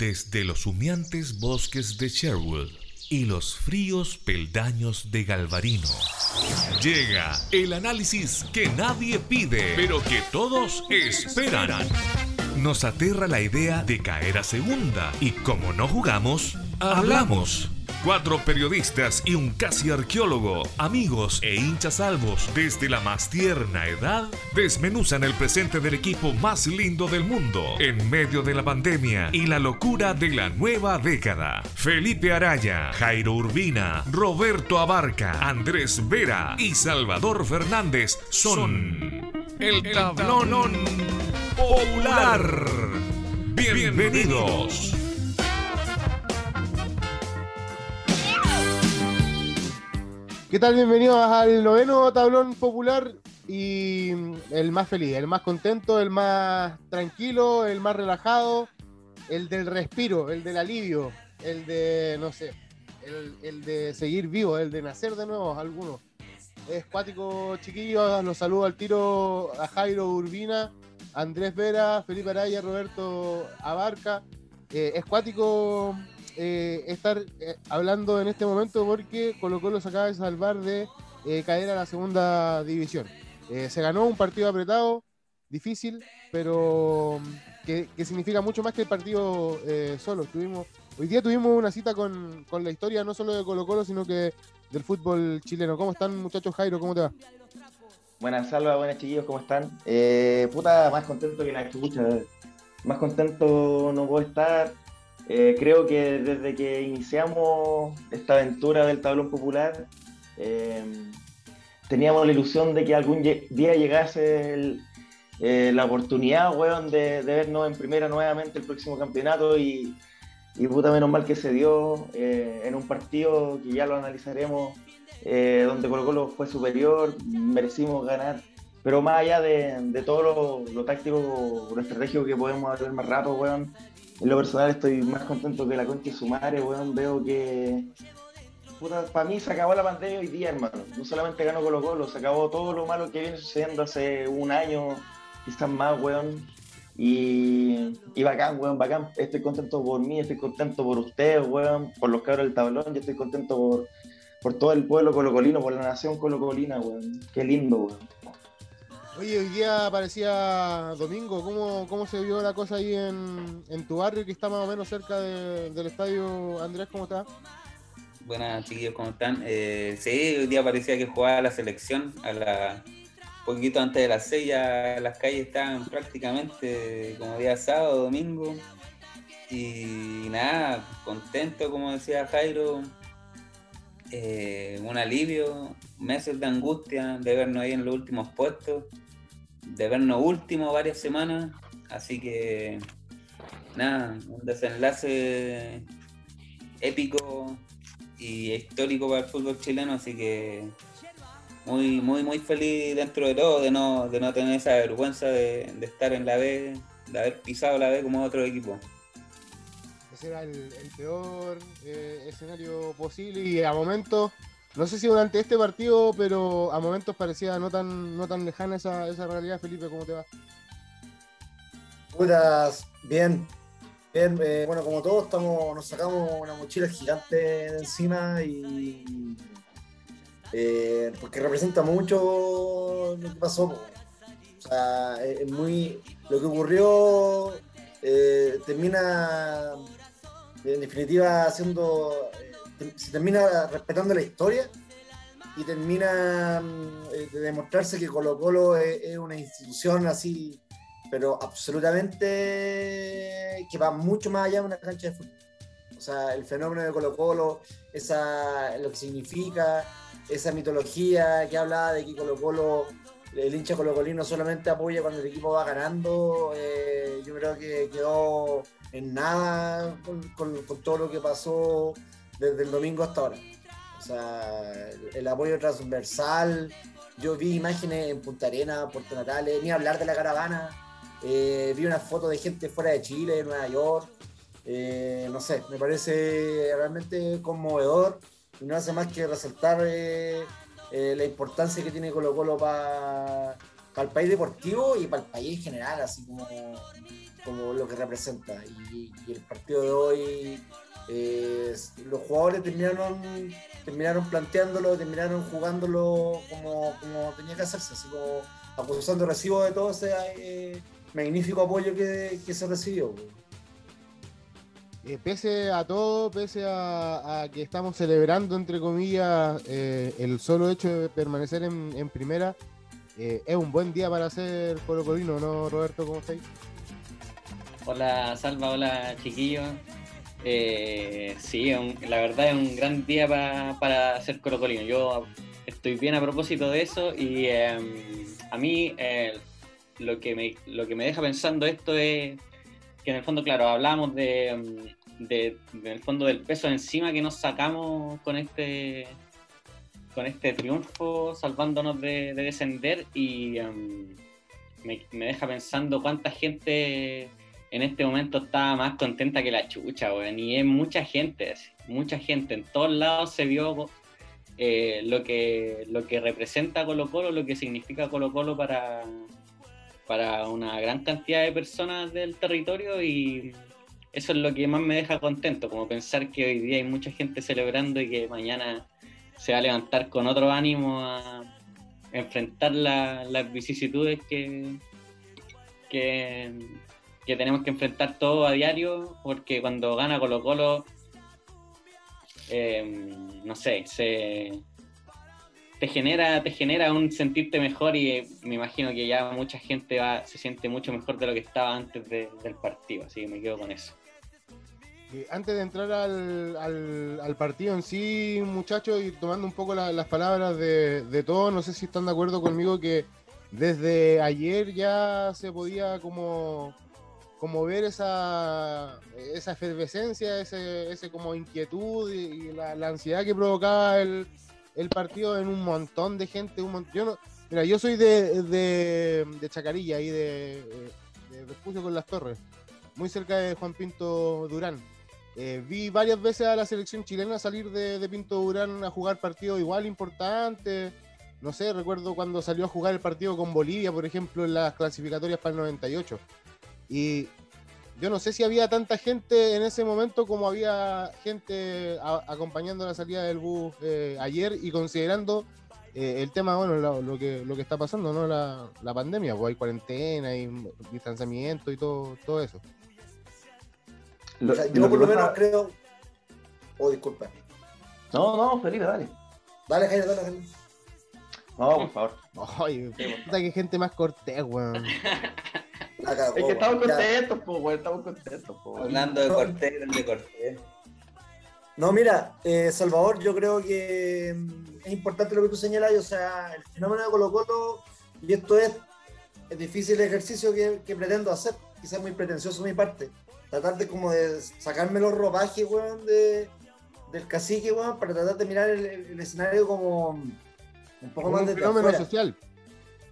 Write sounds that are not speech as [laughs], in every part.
desde los humeantes bosques de Sherwood y los fríos peldaños de Galvarino. Llega el análisis que nadie pide, pero que todos esperan. Nos aterra la idea de caer a segunda y como no jugamos, hablamos. Cuatro periodistas y un casi arqueólogo, amigos e hinchas salvos desde la más tierna edad, desmenuzan el presente del equipo más lindo del mundo en medio de la pandemia y la locura de la nueva década. Felipe Araya, Jairo Urbina, Roberto Abarca, Andrés Vera y Salvador Fernández son el tablón popular. Bienvenidos. ¿Qué tal? Bienvenidos al noveno tablón popular y el más feliz, el más contento, el más tranquilo, el más relajado, el del respiro, el del alivio, el de, no sé, el, de seguir vivo, el de nacer de nuevo, algunos. Es cuático, chiquillos, los saludo al tiro a Jairo Urbina, Andrés Vera, Felipe Araya, Roberto Abarca. Eh, es eh, estar eh, hablando en este momento porque Colo Colo se acaba de salvar de eh, caer a la segunda división. se ganó un partido apretado, difícil, pero mm, que, significa mucho más que el partido solo. Tuvimos, hoy día tuvimos una cita con, con, la historia no solo de Colo Colo, sino que del fútbol chileno. ¿Cómo están muchachos Jairo? ¿Cómo te va? Buenas salvas, buenas chiquillos, ¿cómo están? puta, más contento que la escucha. Más contento no puedo estar eh, creo que desde que iniciamos esta aventura del tablón popular, eh, teníamos la ilusión de que algún día llegase eh, la oportunidad, weón, de, vernos en primera nuevamente el próximo campeonato y, puta menos mal que se dio en un partido que ya lo analizaremos, donde Colo Colo fue superior, merecimos ganar. Pero más allá de, todo lo, lo, táctico, lo estratégico que podemos hacer más rato, weón, en lo personal estoy más contento que la concha de su madre, weón. Veo que. Puta, para mí se acabó la pandemia hoy día, hermano. No solamente ganó Colo Colo, se acabó todo lo malo que viene sucediendo hace un año, quizás más, weón. Y, y bacán, weón, bacán. Estoy contento por mí, estoy contento por ustedes, weón, por los cabros del tablón, yo estoy contento por, por todo el pueblo colocolino, por la nación colocolina, weón. Qué lindo, weón. Oye, hoy día parecía domingo. ¿Cómo, cómo se vio la cosa ahí en, en tu barrio que está más o menos cerca del estadio? Andrés, ¿cómo está? Buenas, chiquillos, ¿cómo están? Eh, sí, hoy día parecía que jugaba la selección a la poquito antes de las seis, ya las calles estaban prácticamente como día sábado, domingo. Y nada, contento, como decía Jairo, eh, un alivio, meses de angustia de vernos ahí en los últimos puestos de vernos último varias semanas, así que nada, un desenlace épico y histórico para el fútbol chileno, así que muy, muy, muy feliz dentro de todo de no, de no tener esa vergüenza de, estar en la B, de haber pisado la B como otro equipo. Era el, peor eh, escenario posible y a momentos no sé si durante este partido, pero a momentos parecía no tan, no tan lejana esa, esa realidad. Felipe, ¿cómo te va? Putas, bien. Bien, eh, bueno, como todos estamos, nos sacamos una mochila gigante de encima y eh, porque representa mucho lo que pasó. O sea, es muy lo que ocurrió termina en definitiva siendo se termina respetando la historia y termina mm, eh, de demostrarse que Colo Colo es, una institución así, pero absolutamente que va mucho más allá de una cancha de fútbol. O sea, el fenómeno de Colo Colo, esa, lo que significa, esa mitología que hablaba de que Colo Colo, el hincha colocolino solamente apoya cuando el equipo va ganando, eh, yo creo que quedó en nada con todo lo que pasó desde el domingo hasta ahora. O sea, el, apoyo transversal. Yo vi imágenes en Punta Arena, Puerto Natales, ni hablar de la caravana. Eh, vi una foto de gente fuera de Chile, de Nueva York. Eh, no sé, me parece realmente conmovedor y no hace más que resaltar eh, la importancia que tiene Colo Colo para para el país deportivo y para el país en general, así como, como lo que representa. Y, el partido de hoy, eh, los jugadores terminaron, terminaron planteándolo, terminaron jugándolo como, como tenía que hacerse, así como acusando recibo de todo ese eh, magnífico apoyo que, que se recibió. Eh, pese a todo, pese a, que estamos celebrando, entre comillas, eh, el solo hecho de permanecer en, primera, eh, es un buen día para hacer Colo Colino, ¿no, Roberto? ¿Cómo estáis? Hola, Salva, hola, chiquillos. sí, la verdad es un gran día para hacer Colo Colino. Yo estoy bien a propósito de eso y em, a mí lo, que me, lo que me deja pensando esto es que en el fondo, claro, hablamos de, mm, de, el fondo del peso encima que nos sacamos con este con este triunfo, salvándonos de, descender y mm, me, deja pensando cuánta gente en este momento está más contenta que la chucha, weón, y es mucha gente, mucha gente, en todos lados se vio eh, lo, que, lo que representa Colo Colo, lo que significa Colo Colo para, para una gran cantidad de personas del territorio y eso es lo que más me deja contento, como pensar que hoy día hay mucha gente celebrando y que mañana se va a levantar con otro ánimo a enfrentar las vicisitudes que, que, tenemos que enfrentar todo a diario, porque cuando gana Colo Colo, eh, no sé, se, te genera, te genera un sentirte mejor y eh, me imagino que ya mucha gente va, se siente mucho mejor de lo que estaba antes del partido, así que me quedo con eso. Antes de entrar al, partido en sí, muchachos, y tomando un poco las palabras de, de todos, no sé si están de acuerdo conmigo que desde ayer ya se podía como, como ver esa, esa efervescencia, ese, ese como inquietud y, la, la, ansiedad que provocaba el, el partido en un montón de gente. Un yo no, mira, yo soy de, de, Chacarilla, ahí de, de, con las Torres, muy cerca de Juan Pinto Durán. Eh, vi varias veces a la selección chilena salir de, Pinto Durán a jugar partidos igual importantes. No sé, recuerdo cuando salió a jugar el partido con Bolivia, por ejemplo, en las clasificatorias para el 98. Y yo no sé si había tanta gente en ese momento como había gente acompañando la salida del bus eh, ayer y considerando eh, el tema, bueno, lo, que, lo que está pasando, ¿no? La, pandemia, pues hay cuarentena, hay distanciamiento y todo, todo eso. Yo por lo menos creo... Oh, disculpa. No, no, Felipe, dale. Dale, Jaime, dale, Jaime. No, por favor. Ay, puta que gente más cortés, weón. [laughs] es que estamos contentos, po, estamos contentos, po. Hablando de Cortés, de Cortés. No, mira, eh, Salvador, yo creo que mm, es importante lo que tú señalas, o sea, el fenómeno de Colo Colo, y esto es el difícil ejercicio que, pretendo hacer, quizás muy pretencioso de mi parte, tratar de como de sacarme los ropajes, weón, de, del cacique, weón, para tratar de mirar el, escenario como un poco más de fenómeno social.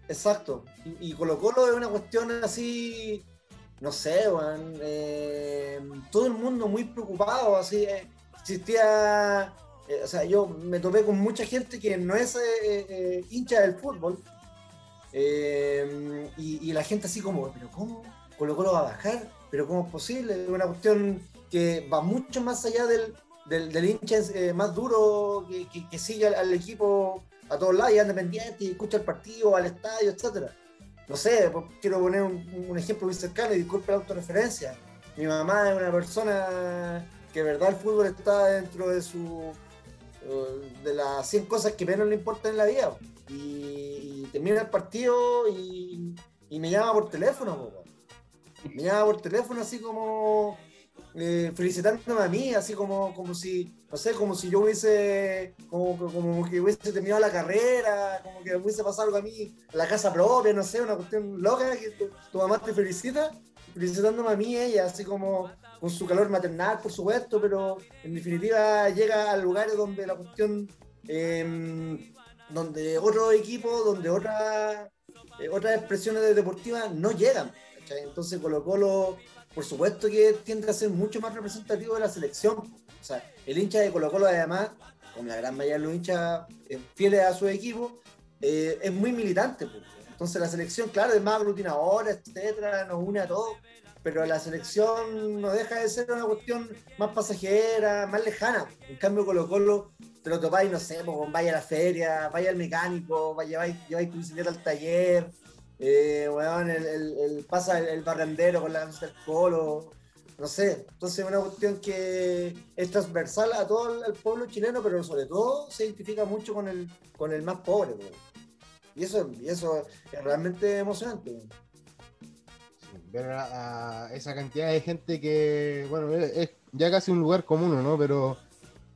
Exacto. Y, Colo Colo es una cuestión así, no sé, eh, todo el mundo muy preocupado, así, eh, existía, eh, o sea, yo me topé con mucha gente que no es hincha del fútbol, y, la gente así como, pero ¿cómo? Colo Colo va a bajar, pero ¿cómo es posible? Es una cuestión que va mucho más allá del, del, hincha más duro que, sigue al equipo a todos lados y anda pendiente y escucha el partido, al estadio, etcétera. No sé, quiero poner un, ejemplo muy cercano y disculpe la autorreferencia. Mi mamá es una persona que, verdad, el fútbol está dentro de su eh, de las 100 cosas que menos le importan en la vida. Y, termina el partido y, me llama por teléfono. Me llama por teléfono así como eh, felicitándome a mí, así como, como si, no sé, como si yo hubiese, como, como que hubiese terminado la carrera, como que hubiese pasado algo a mí, la casa propia, no sé, una cuestión loca, que tu, mamá te felicita, felicitándome a mí, ella, así como con su calor maternal, por supuesto, pero en definitiva llega al lugar donde la cuestión, em, donde otro equipo, donde otra, eh, otras expresiones deportivas no llegan. Entonces Colo Colo por supuesto que tiende a ser mucho más representativo de la selección. O sea, el hincha de Colo Colo además, como la gran mayoría de los hinchas eh, fieles a su equipo, eh, es muy militante. Entonces la selección, claro, es más aglutinadora, etcétera, nos une a todos, pero la selección no deja de ser una cuestión más pasajera, más lejana. En cambio, Colo Colo te lo topáis, no sé, pues, vaya a la feria, vaya al mecánico, vaya, lleváis, tu bicicleta al taller, eh, el, el, pasa el, barrendero con la camiseta del Colo, no sé. Entonces es una cuestión que es transversal a todo el, pueblo chileno, pero sobre todo se identifica mucho con el, con el más pobre. Y eso, y eso es realmente emocionante ver a, esa cantidad de gente que, bueno, es, ya casi un lugar común, ¿no? Pero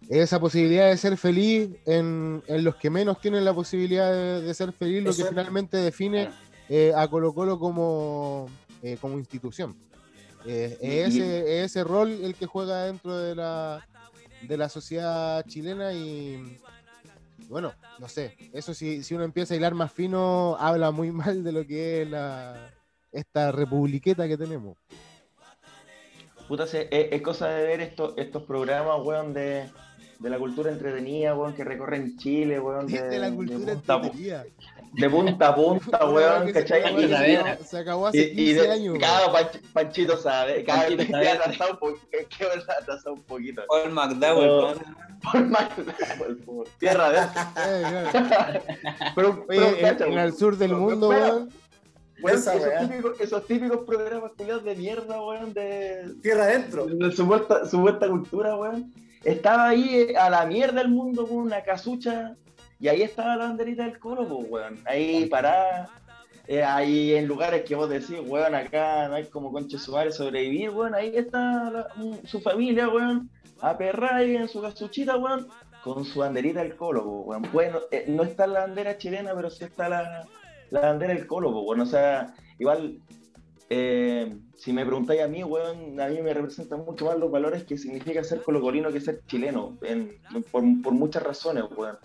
esa posibilidad de ser feliz en, los que menos tienen la posibilidad de, ser feliz, lo que finalmente define eh, a Colo Colo como, eh, como institución. Eh, es ese, ese rol el que juega dentro de la, de la sociedad chilena y bueno, no sé, eso si, si uno empieza a hilar más fino, habla muy [laughs] mal de lo que es la, esta republiqueta que tenemos. Puta, es, cosa de ver estos, estos programas, weón, de, de la cultura entretenida, weón, que recorren Chile, weón. [laughs] De, de la cultura entretenida. De punta a punta, [laughs] weón, ¿cachai? Se, se, acabó hace 15 y, años. Cada Panchito sabe, cada vez que atrasado un poquito. atrasado un poquito. Paul McDowell, Paul McDowell, tierra de. [laughs] [laughs] pero, pero, en, el sur del mundo, weón esos, típicos, programas culiados de mierda, weón, de. Tierra adentro. De su vuelta, cultura, weón. Estaba ahí eh, a la mierda el mundo con una casucha. Y ahí estaba la banderita del colo, weón. Ahí parada. Eh, ahí en lugares que vos decís, weón, acá no hay como conche suárez sobrevivir, weón. Ahí está su familia, weón. A ahí en su casuchita, weón. Con su banderita del colo, weón. Bueno, eh, no está la bandera chilena, pero sí está la la bandera del Colo, pues, bueno, o sea, igual, eh, si me preguntáis a mí, weón, a mí me representan mucho más los valores que significa ser colocolino que ser chileno, por, muchas razones, weón.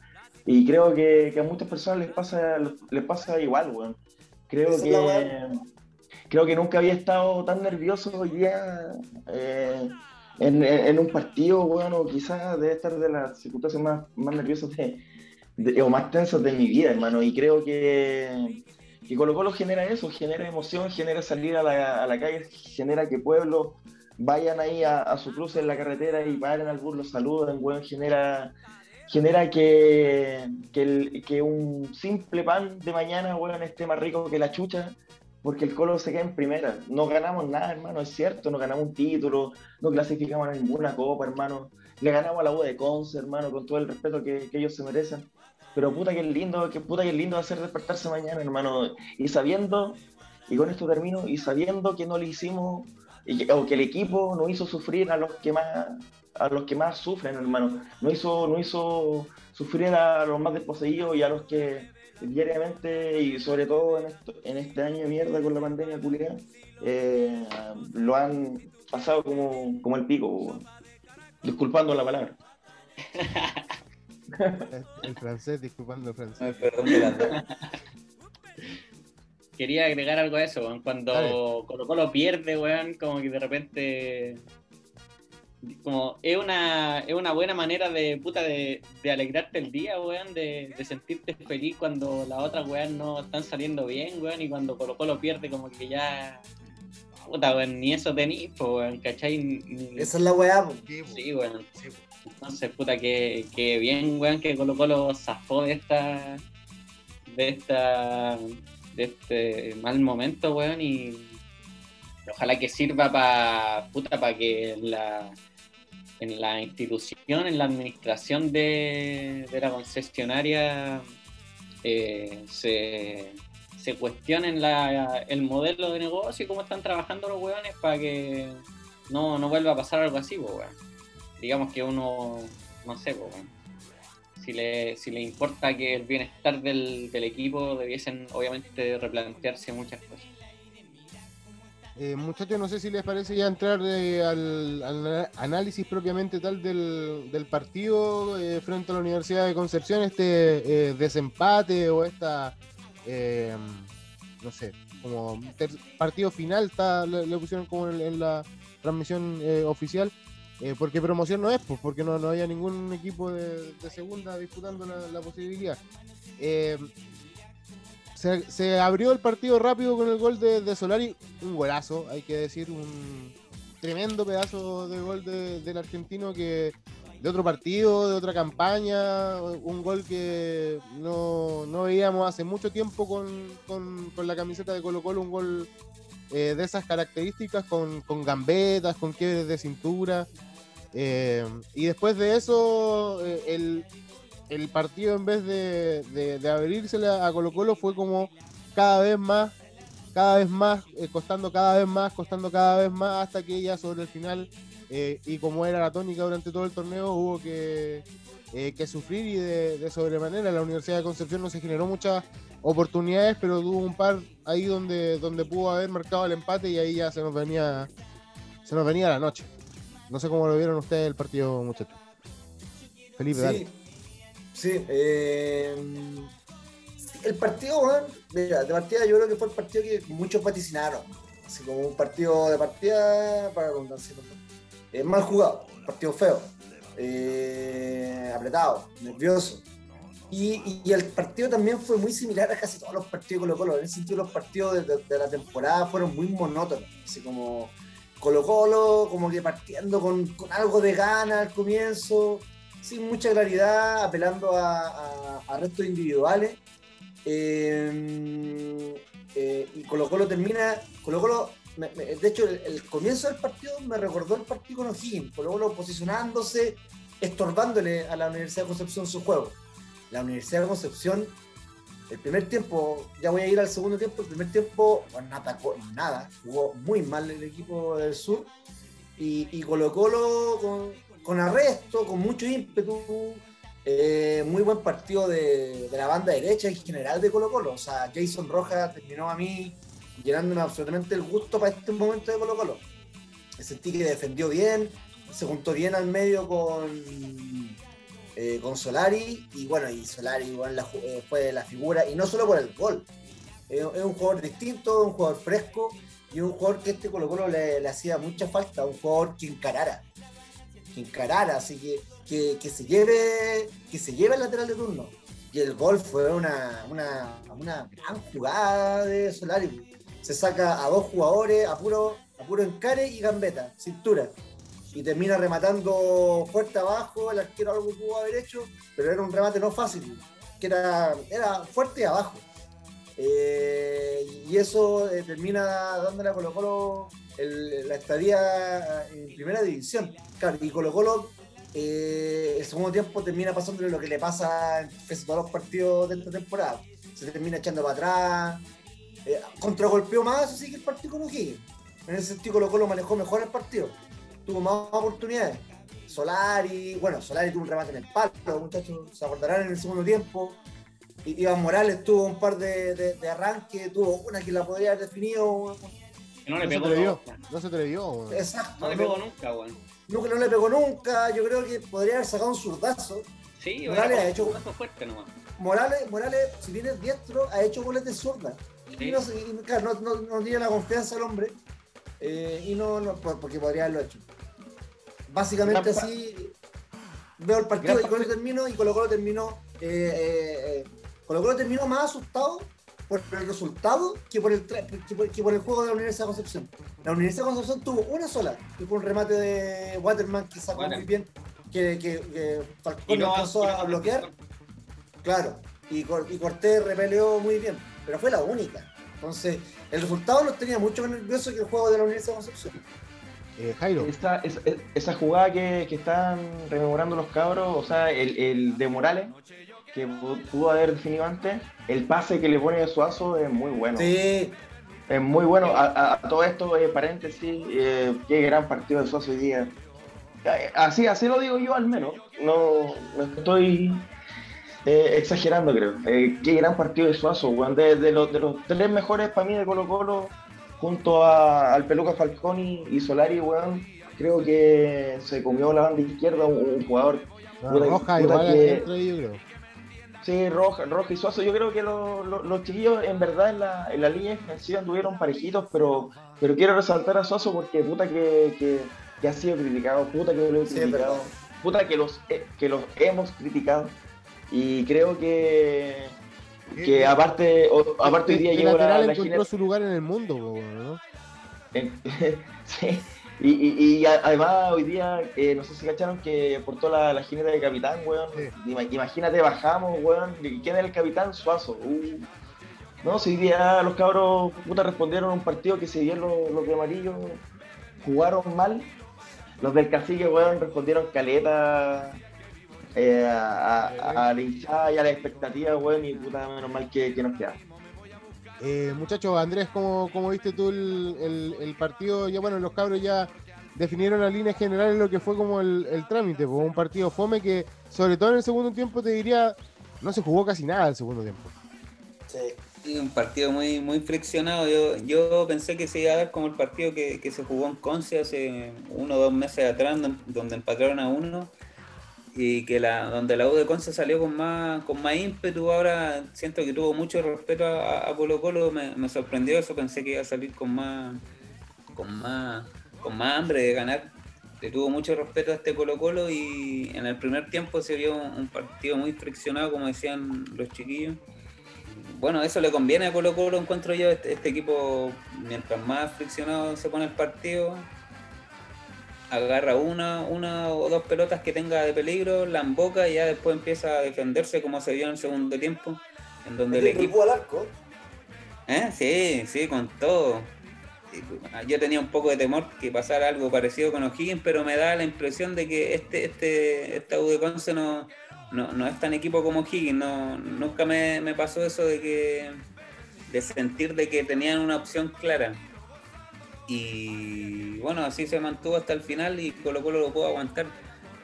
Y creo que, a muchas personas les pasa, les pasa igual, weón. Creo que, creo que nunca había estado tan nervioso hoy día eh, en, un partido, weón, o quizás debe estar de las circunstancias más, más nerviosas de, o más tensos de mi vida, hermano. Y creo que, que Colo Colo genera eso, genera emoción, genera salir a la, a la calle, genera que pueblos vayan ahí a, su cruce en la carretera y paren al bus, los saluden, weón, genera, genera que, que, que, un simple pan de mañana, weón, esté más rico que la chucha, porque el Colo se queda en primera. No ganamos nada, hermano, es cierto, no ganamos un título, no clasificamos a ninguna copa, hermano. Le ganamos a la U de Conce, hermano, con todo el respeto que, ellos se merecen pero puta que lindo, que puta que lindo hacer despertarse mañana, hermano. Y sabiendo, y con esto termino, y sabiendo que no le hicimos, o que el equipo no hizo sufrir a los que más, a los que más sufren, hermano. No hizo, no hizo sufrir a los más desposeídos y a los que diariamente, y sobre todo en, esto, en este año de mierda con la pandemia culiada, eh, lo han pasado como, como el pico, disculpando la palabra. [laughs] el francés, disculpando el francés. Quería agregar algo a eso, cuando Colo Colo pierde, weón, como que de repente como es una, es una buena manera de puta de, alegrarte el día, weón, de, sentirte feliz cuando las otras weón no están saliendo bien, weón, y cuando Colo Colo pierde como que ya puta, weón, ni eso tenís, weón, ¿cachai? Esa es la weá, Sí, weón. Sí, entonces, puta, que, que bien, weón, que Colo Colo zafó de esta. de esta. de este mal momento, weón, y ojalá que sirva para puta para que la en la institución, en la administración de, la concesionaria eh, se, se cuestionen la, el modelo de negocio y cómo están trabajando los weones para que no, no vuelva a pasar algo así, weón digamos que uno, no sé, si, le, si le importa que el bienestar del, equipo, debiesen obviamente replantearse muchas cosas. Eh, muchachos, no sé si les parece ya entrar eh, al, análisis propiamente tal del, partido eh, frente a la Universidad de Concepción, este desempate o esta, no sé, como partido final, está, le, pusieron como en la transmisión oficial. Eh, porque promoción no es, pues, porque no, no haya ningún equipo de, segunda disputando la, posibilidad. Eh, se, abrió el partido rápido con el gol de, Solari, un golazo, hay que decir, un tremendo pedazo de gol del argentino que de otro partido, de otra campaña, un gol que no, veíamos hace mucho tiempo con, la camiseta de Colo Colo, un gol eh, de esas características, con, gambetas, con quiebres de cintura. Eh, y después de eso, eh, el, el partido en vez de, de, abrirse a Colo Colo fue como cada vez más, cada vez más, eh, costando cada vez más, costando cada vez más, hasta que ya sobre el final, eh, y como era la tónica durante todo el torneo, hubo que, eh, que sufrir y de, sobremanera. La Universidad de Concepción no se generó muchas oportunidades, pero tuvo un par ahí donde, donde pudo haber marcado el empate y ahí ya se nos venía, se nos venía la noche. No sé cómo lo vieron ustedes el partido, muchachos. Felipe, dale. Sí, eh, el partido, de, partida yo creo que fue el partido que muchos vaticinaron. Así como un partido de partida para redundancia. Es mal jugado, partido feo, eh, apretado, nervioso. Y, el partido también fue muy similar a casi todos los partidos de Colo Colo. En ese sentido, los partidos de, la temporada fueron muy monótonos. Así como Colo Colo, como que partiendo con algo de gana al comienzo sin mucha claridad, apelando a, restos individuales. Eh, eh, y Colo Colo termina, Colo Colo, de hecho el, comienzo del partido me recordó el partido con O'Higgins, Colo Colo posicionándose, estorbándole a la Universidad de Concepción su juego. La Universidad de Concepción, el primer tiempo, ya voy a ir al segundo tiempo, el primer tiempo no atacó nada, jugó muy mal el equipo del sur y, y Colo Colo con, con arresto, con mucho ímpetu. Eh, muy buen partido de, la banda derecha en general de Colo Colo. O sea, Jason Rojas terminó a mí llenándome absolutamente el gusto para este momento de Colo Colo. Sentí que defendió bien, se juntó bien al medio con, eh, con Solari y bueno, y Solari eh, fue la figura y no solo por el gol. es un jugador distinto, un jugador fresco y un jugador que este Colo Colo le, le hacía mucha falta, un jugador que encarara encarar, así que, que, se lleve que se lleve el lateral de turno. Y el gol fue una, una, una gran jugada de Solari. Se saca a dos jugadores a puro, a puro encare y gambeta, cintura. Y termina rematando fuerte abajo, el arquero algo pudo haber hecho, pero era un remate no fácil, que era, era fuerte abajo. Eh, y eso eh, termina dándole a Colo Colo la estadía en primera división. Claro, y Colo Colo eh, el segundo tiempo termina pasándole lo que le pasa en todos los partidos de esta temporada. Se termina echando para atrás. Eh, contragolpeó más, así que el partido con O'Higgins. En ese sentido Colo Colo manejó mejor el partido. Tuvo más oportunidades. Solari, bueno, Solari tuvo un remate en el palo, los muchachos se acordarán en el segundo tiempo. Iván Morales tuvo un par de, de, arranques, tuvo una que la podría haber definido no le pegó. no se atrevió. Exacto. No le pegó nunca, weón. Nunca, no le pegó nunca. Yo creo que podría haber sacado un zurdazo. Sí, Morales ha hecho. Fuerte nomás. Morales, Morales, si bien es diestro, ha hecho goles de zurda. Y no, claro, no, no, tiene la confianza el hombre. Eh, y no, no, porque podría haberlo hecho. Básicamente así veo el partido y con eso termino y Colo Colo terminó eh, eh, eh, Colo Colo terminó más asustado por el resultado que por el, que por, el juego de la Universidad de Concepción. La Universidad de Concepción tuvo una sola, que fue un remate de Waterman que sacó muy bien, que, que, que Falcón no, alcanzó a bloquear. Claro, y, y Cortés repeleó muy bien, pero fue la única. Entonces, el resultado nos tenía mucho más nervioso que el juego de la Universidad de Concepción. Eh, Jairo. Esta, esa jugada que, que, están rememorando los cabros, o sea, el, el de Morales, que pudo haber definido antes, el pase que le pone a Suazo es muy bueno. Sí. Es muy bueno. A, todo esto, eh, paréntesis, eh, qué gran partido de Suazo hoy día. Eh, así, así lo digo yo al menos. No, estoy exagerando, creo. qué gran partido de Suazo, De, los, de los tres mejores para mí de Colo Colo, junto al Peluca Falconi y Solari, weón, creo que se comió la banda izquierda un, jugador. roja, igual que, creo. Sí, Roja, Roja y Suazo. Yo creo que los chiquillos, en verdad, en la, en la línea defensiva anduvieron parejitos, pero, pero quiero resaltar a Suazo porque puta que, que, ha sido criticado, puta que lo he criticado, puta que los, que los hemos criticado. Y creo que, que aparte, o- aparte hoy día el llevo la, lateral la encontró gira- su lugar en el mundo, po, ¿no? en- [laughs] sí. Y, y- y además hoy día, eh, no sé si cacharon que portó la, la jineta de capitán, weón. Sí. Imagínate, bajamos, weón. ¿y ¿Quién era el capitán? Suazo. Uh. No, si hoy día los cabros puta respondieron a un partido que si bien los, los de amarillo jugaron mal, los del cacique, weón, respondieron caleta eh, a, a- a la hinchada y a la expectativa, weón, y puta menos mal que, que nos queda. Eh, muchachos, Andrés, ¿cómo, cómo viste tú el, el- partido? Ya bueno, los cabros ya definieron las líneas generales lo que fue como el, el trámite, fue un partido fome que, sobre todo en el segundo tiempo, te diría, no se jugó casi nada el segundo tiempo. Sí. Sí, un partido muy, muy friccionado. Yo, yo pensé que se iba a dar como el partido que, que se jugó en Conce hace uno o dos meses atrás, don- donde empataron a uno. Y que la, donde la U de Conce salió con más, con más ímpetu. Ahora siento que tuvo mucho respeto a, a Colo Colo. Me, sorprendió eso. Pensé que iba a salir con más, con más, con más hambre de ganar. Le tuvo mucho respeto a este Colo Colo y en el primer tiempo se vio un, un partido muy friccionado, como decían los chiquillos bueno, eso le conviene a Colo Colo, encuentro yo, este, este equipo, mientras más friccionado se pone el partido, agarra una, una o dos pelotas que tenga de peligro, la emboca y ya después empieza a defenderse como se vio en el segundo tiempo, en donde el equipo... al arco. ¿Eh? Sí, sí, con todo. Yo tenía un poco de temor que pasara algo parecido con O'Higgins, pero me da la impresión de que este, este, esta U de Conce no, no, no es tan equipo como O'Higgins. No, nunca me, me pasó eso de que de sentir de que tenían una opción clara. Y bueno, así se mantuvo hasta el final y Colo Colo lo pudo aguantar.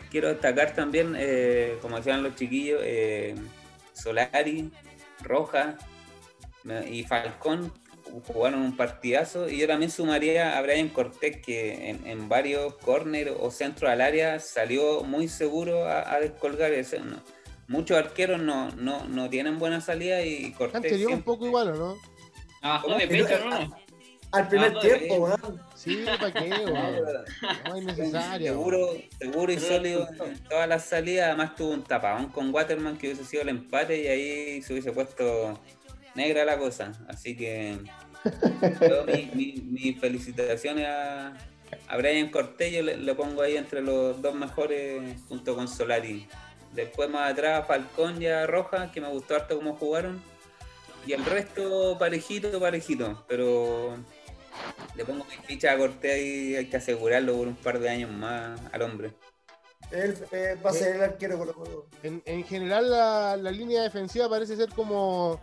Quiero destacar también, eh, como decían los chiquillos, eh, Solari, Roja y Falcón jugaron un partidazo y yo también sumaría a Brian Cortés que en, en varios corners o centros al área salió muy seguro a, a descolgar. Ese- no- muchos arqueros no, no, no tienen buena salida y Cortés Anterior un siempre- poco igual, ¿o no? De pecho, ¿no? Al primer Ah, no, tiempo, weón. Sí, ¿para qué, [laughs] weón? No es necesario. Seguro, seguro y sólido en todas las salidas. Además tuvo un tapadón con Waterman que hubiese sido el empate y ahí se hubiese puesto negra la cosa. Así que yo mi- mi- mis felicitaciones a, a Brian Cortés, yo le, le pongo ahí entre los dos mejores junto con Solari. Después más atrás Falcón y a Roja, que me gustó harto cómo jugaron. Y el resto parejito, parejito. Pero le pongo mi ficha a Cortés y hay que asegurarlo por un par de años más al hombre. Él eh, va a ser el arquero Colo Colo. En, en general, la, la línea defensiva parece ser como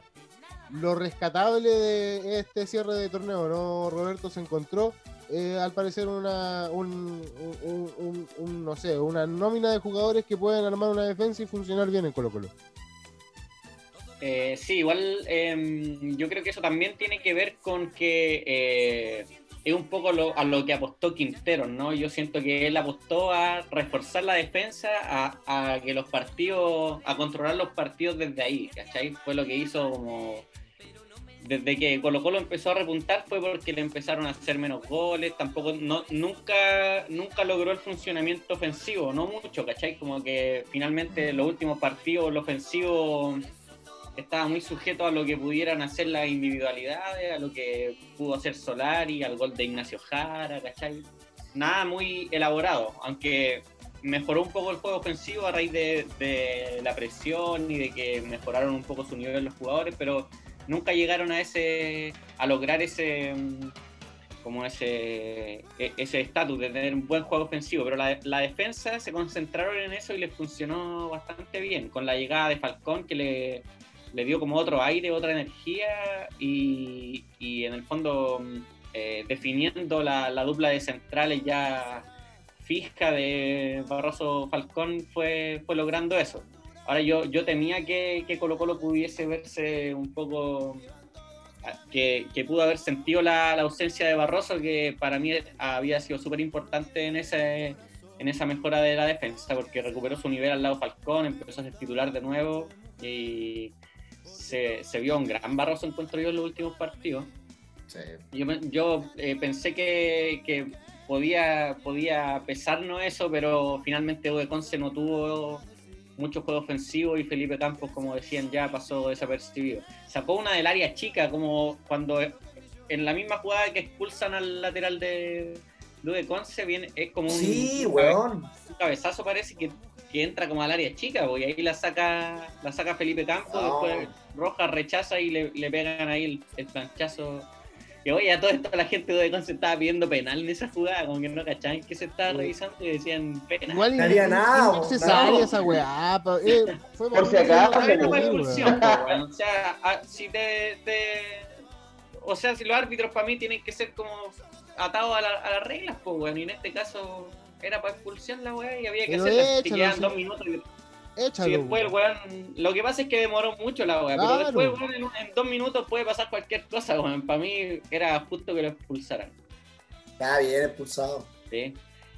lo rescatable de este cierre de torneo, ¿no? Roberto se encontró, eh, al parecer, una, un, un- un- un, no sé, una nómina de jugadores que pueden armar una defensa y funcionar bien en Colo Colo. Eh, sí, igual em, yo creo que eso también tiene que ver con que eh, es un poco lo- a lo que apostó Quintero, ¿no? Yo siento que él apostó a reforzar la defensa, a, a que los partidos, a controlar los partidos desde ahí, ¿cachai? Fue lo que hizo como... Desde que Colo Colo empezó a repuntar fue porque le empezaron a hacer menos goles, tampoco, no, nunca, nunca logró el funcionamiento ofensivo, no mucho, ¿cachai? Como que finalmente los últimos partidos, el ofensivo estaba muy sujeto a lo que pudieran hacer las individualidades, a lo que pudo hacer Solari, al gol de Ignacio Jara, ¿cachai? Nada muy elaborado, aunque mejoró un poco el juego ofensivo a raíz de, la presión y de que mejoraron un poco su nivel los jugadores, pero nunca llegaron a ese a lograr ese mm, como ese e- ese estatus de tener un buen juego ofensivo, pero la, la defensa se concentraron en eso y les funcionó bastante bien, con la llegada de Falcón que le, le dio como otro aire, otra energía y, y en el fondo mm, eh, definiendo la, la dupla de centrales ya fija de Barroso Falcón fue, fue logrando eso. Ahora yo, yo temía que, que Colo Colo pudiese verse un poco que, que pudo haber sentido la, la ausencia de Barroso, que para mí había sido súper importante en, ese, en esa mejora de la defensa, porque recuperó su nivel al lado Falcón, empezó a ser titular de nuevo y se, se vio un gran Barroso, encuentro yo, en los últimos partidos. Sí. Yo, yo eh, pensé que, que podía, podía pesarnos eso, pero finalmente Ude Conce no tuvo mucho juego ofensivo y Felipe Campos, como decían, ya pasó desapercibido. Sacó una del área chica, como cuando en la misma jugada que expulsan al lateral de Lude Conce, viene, es como un, Sí, weón. un cabezazo parece que, que entra como al área chica, y ahí la saca, la saca Felipe Campos, No. después Roja rechaza y le, le pegan ahí el, el planchazo. Y oye, a todo esto la gente de Conce estaba pidiendo penal en esa jugada, como que no cachaban que se estaba revisando y decían penal. Igual No haría nada, esa weá. eh, fue Por si acaso, weón. O sea, a- si te, te- O sea, si los árbitros para mí tienen que ser como atados a, la- a las reglas, pues, weón. Y en este caso era para expulsión la weá y había que Pero hacerla. Si échalo, quedan sí. dos minutos. y- Échalo. Si después el weón. Lo que pasa es que demoró mucho la weá. Claro. Pero después, weón, en, un- en dos minutos puede pasar cualquier cosa, weón. Para mí era justo que lo expulsaran. Está bien expulsado. ¿sí?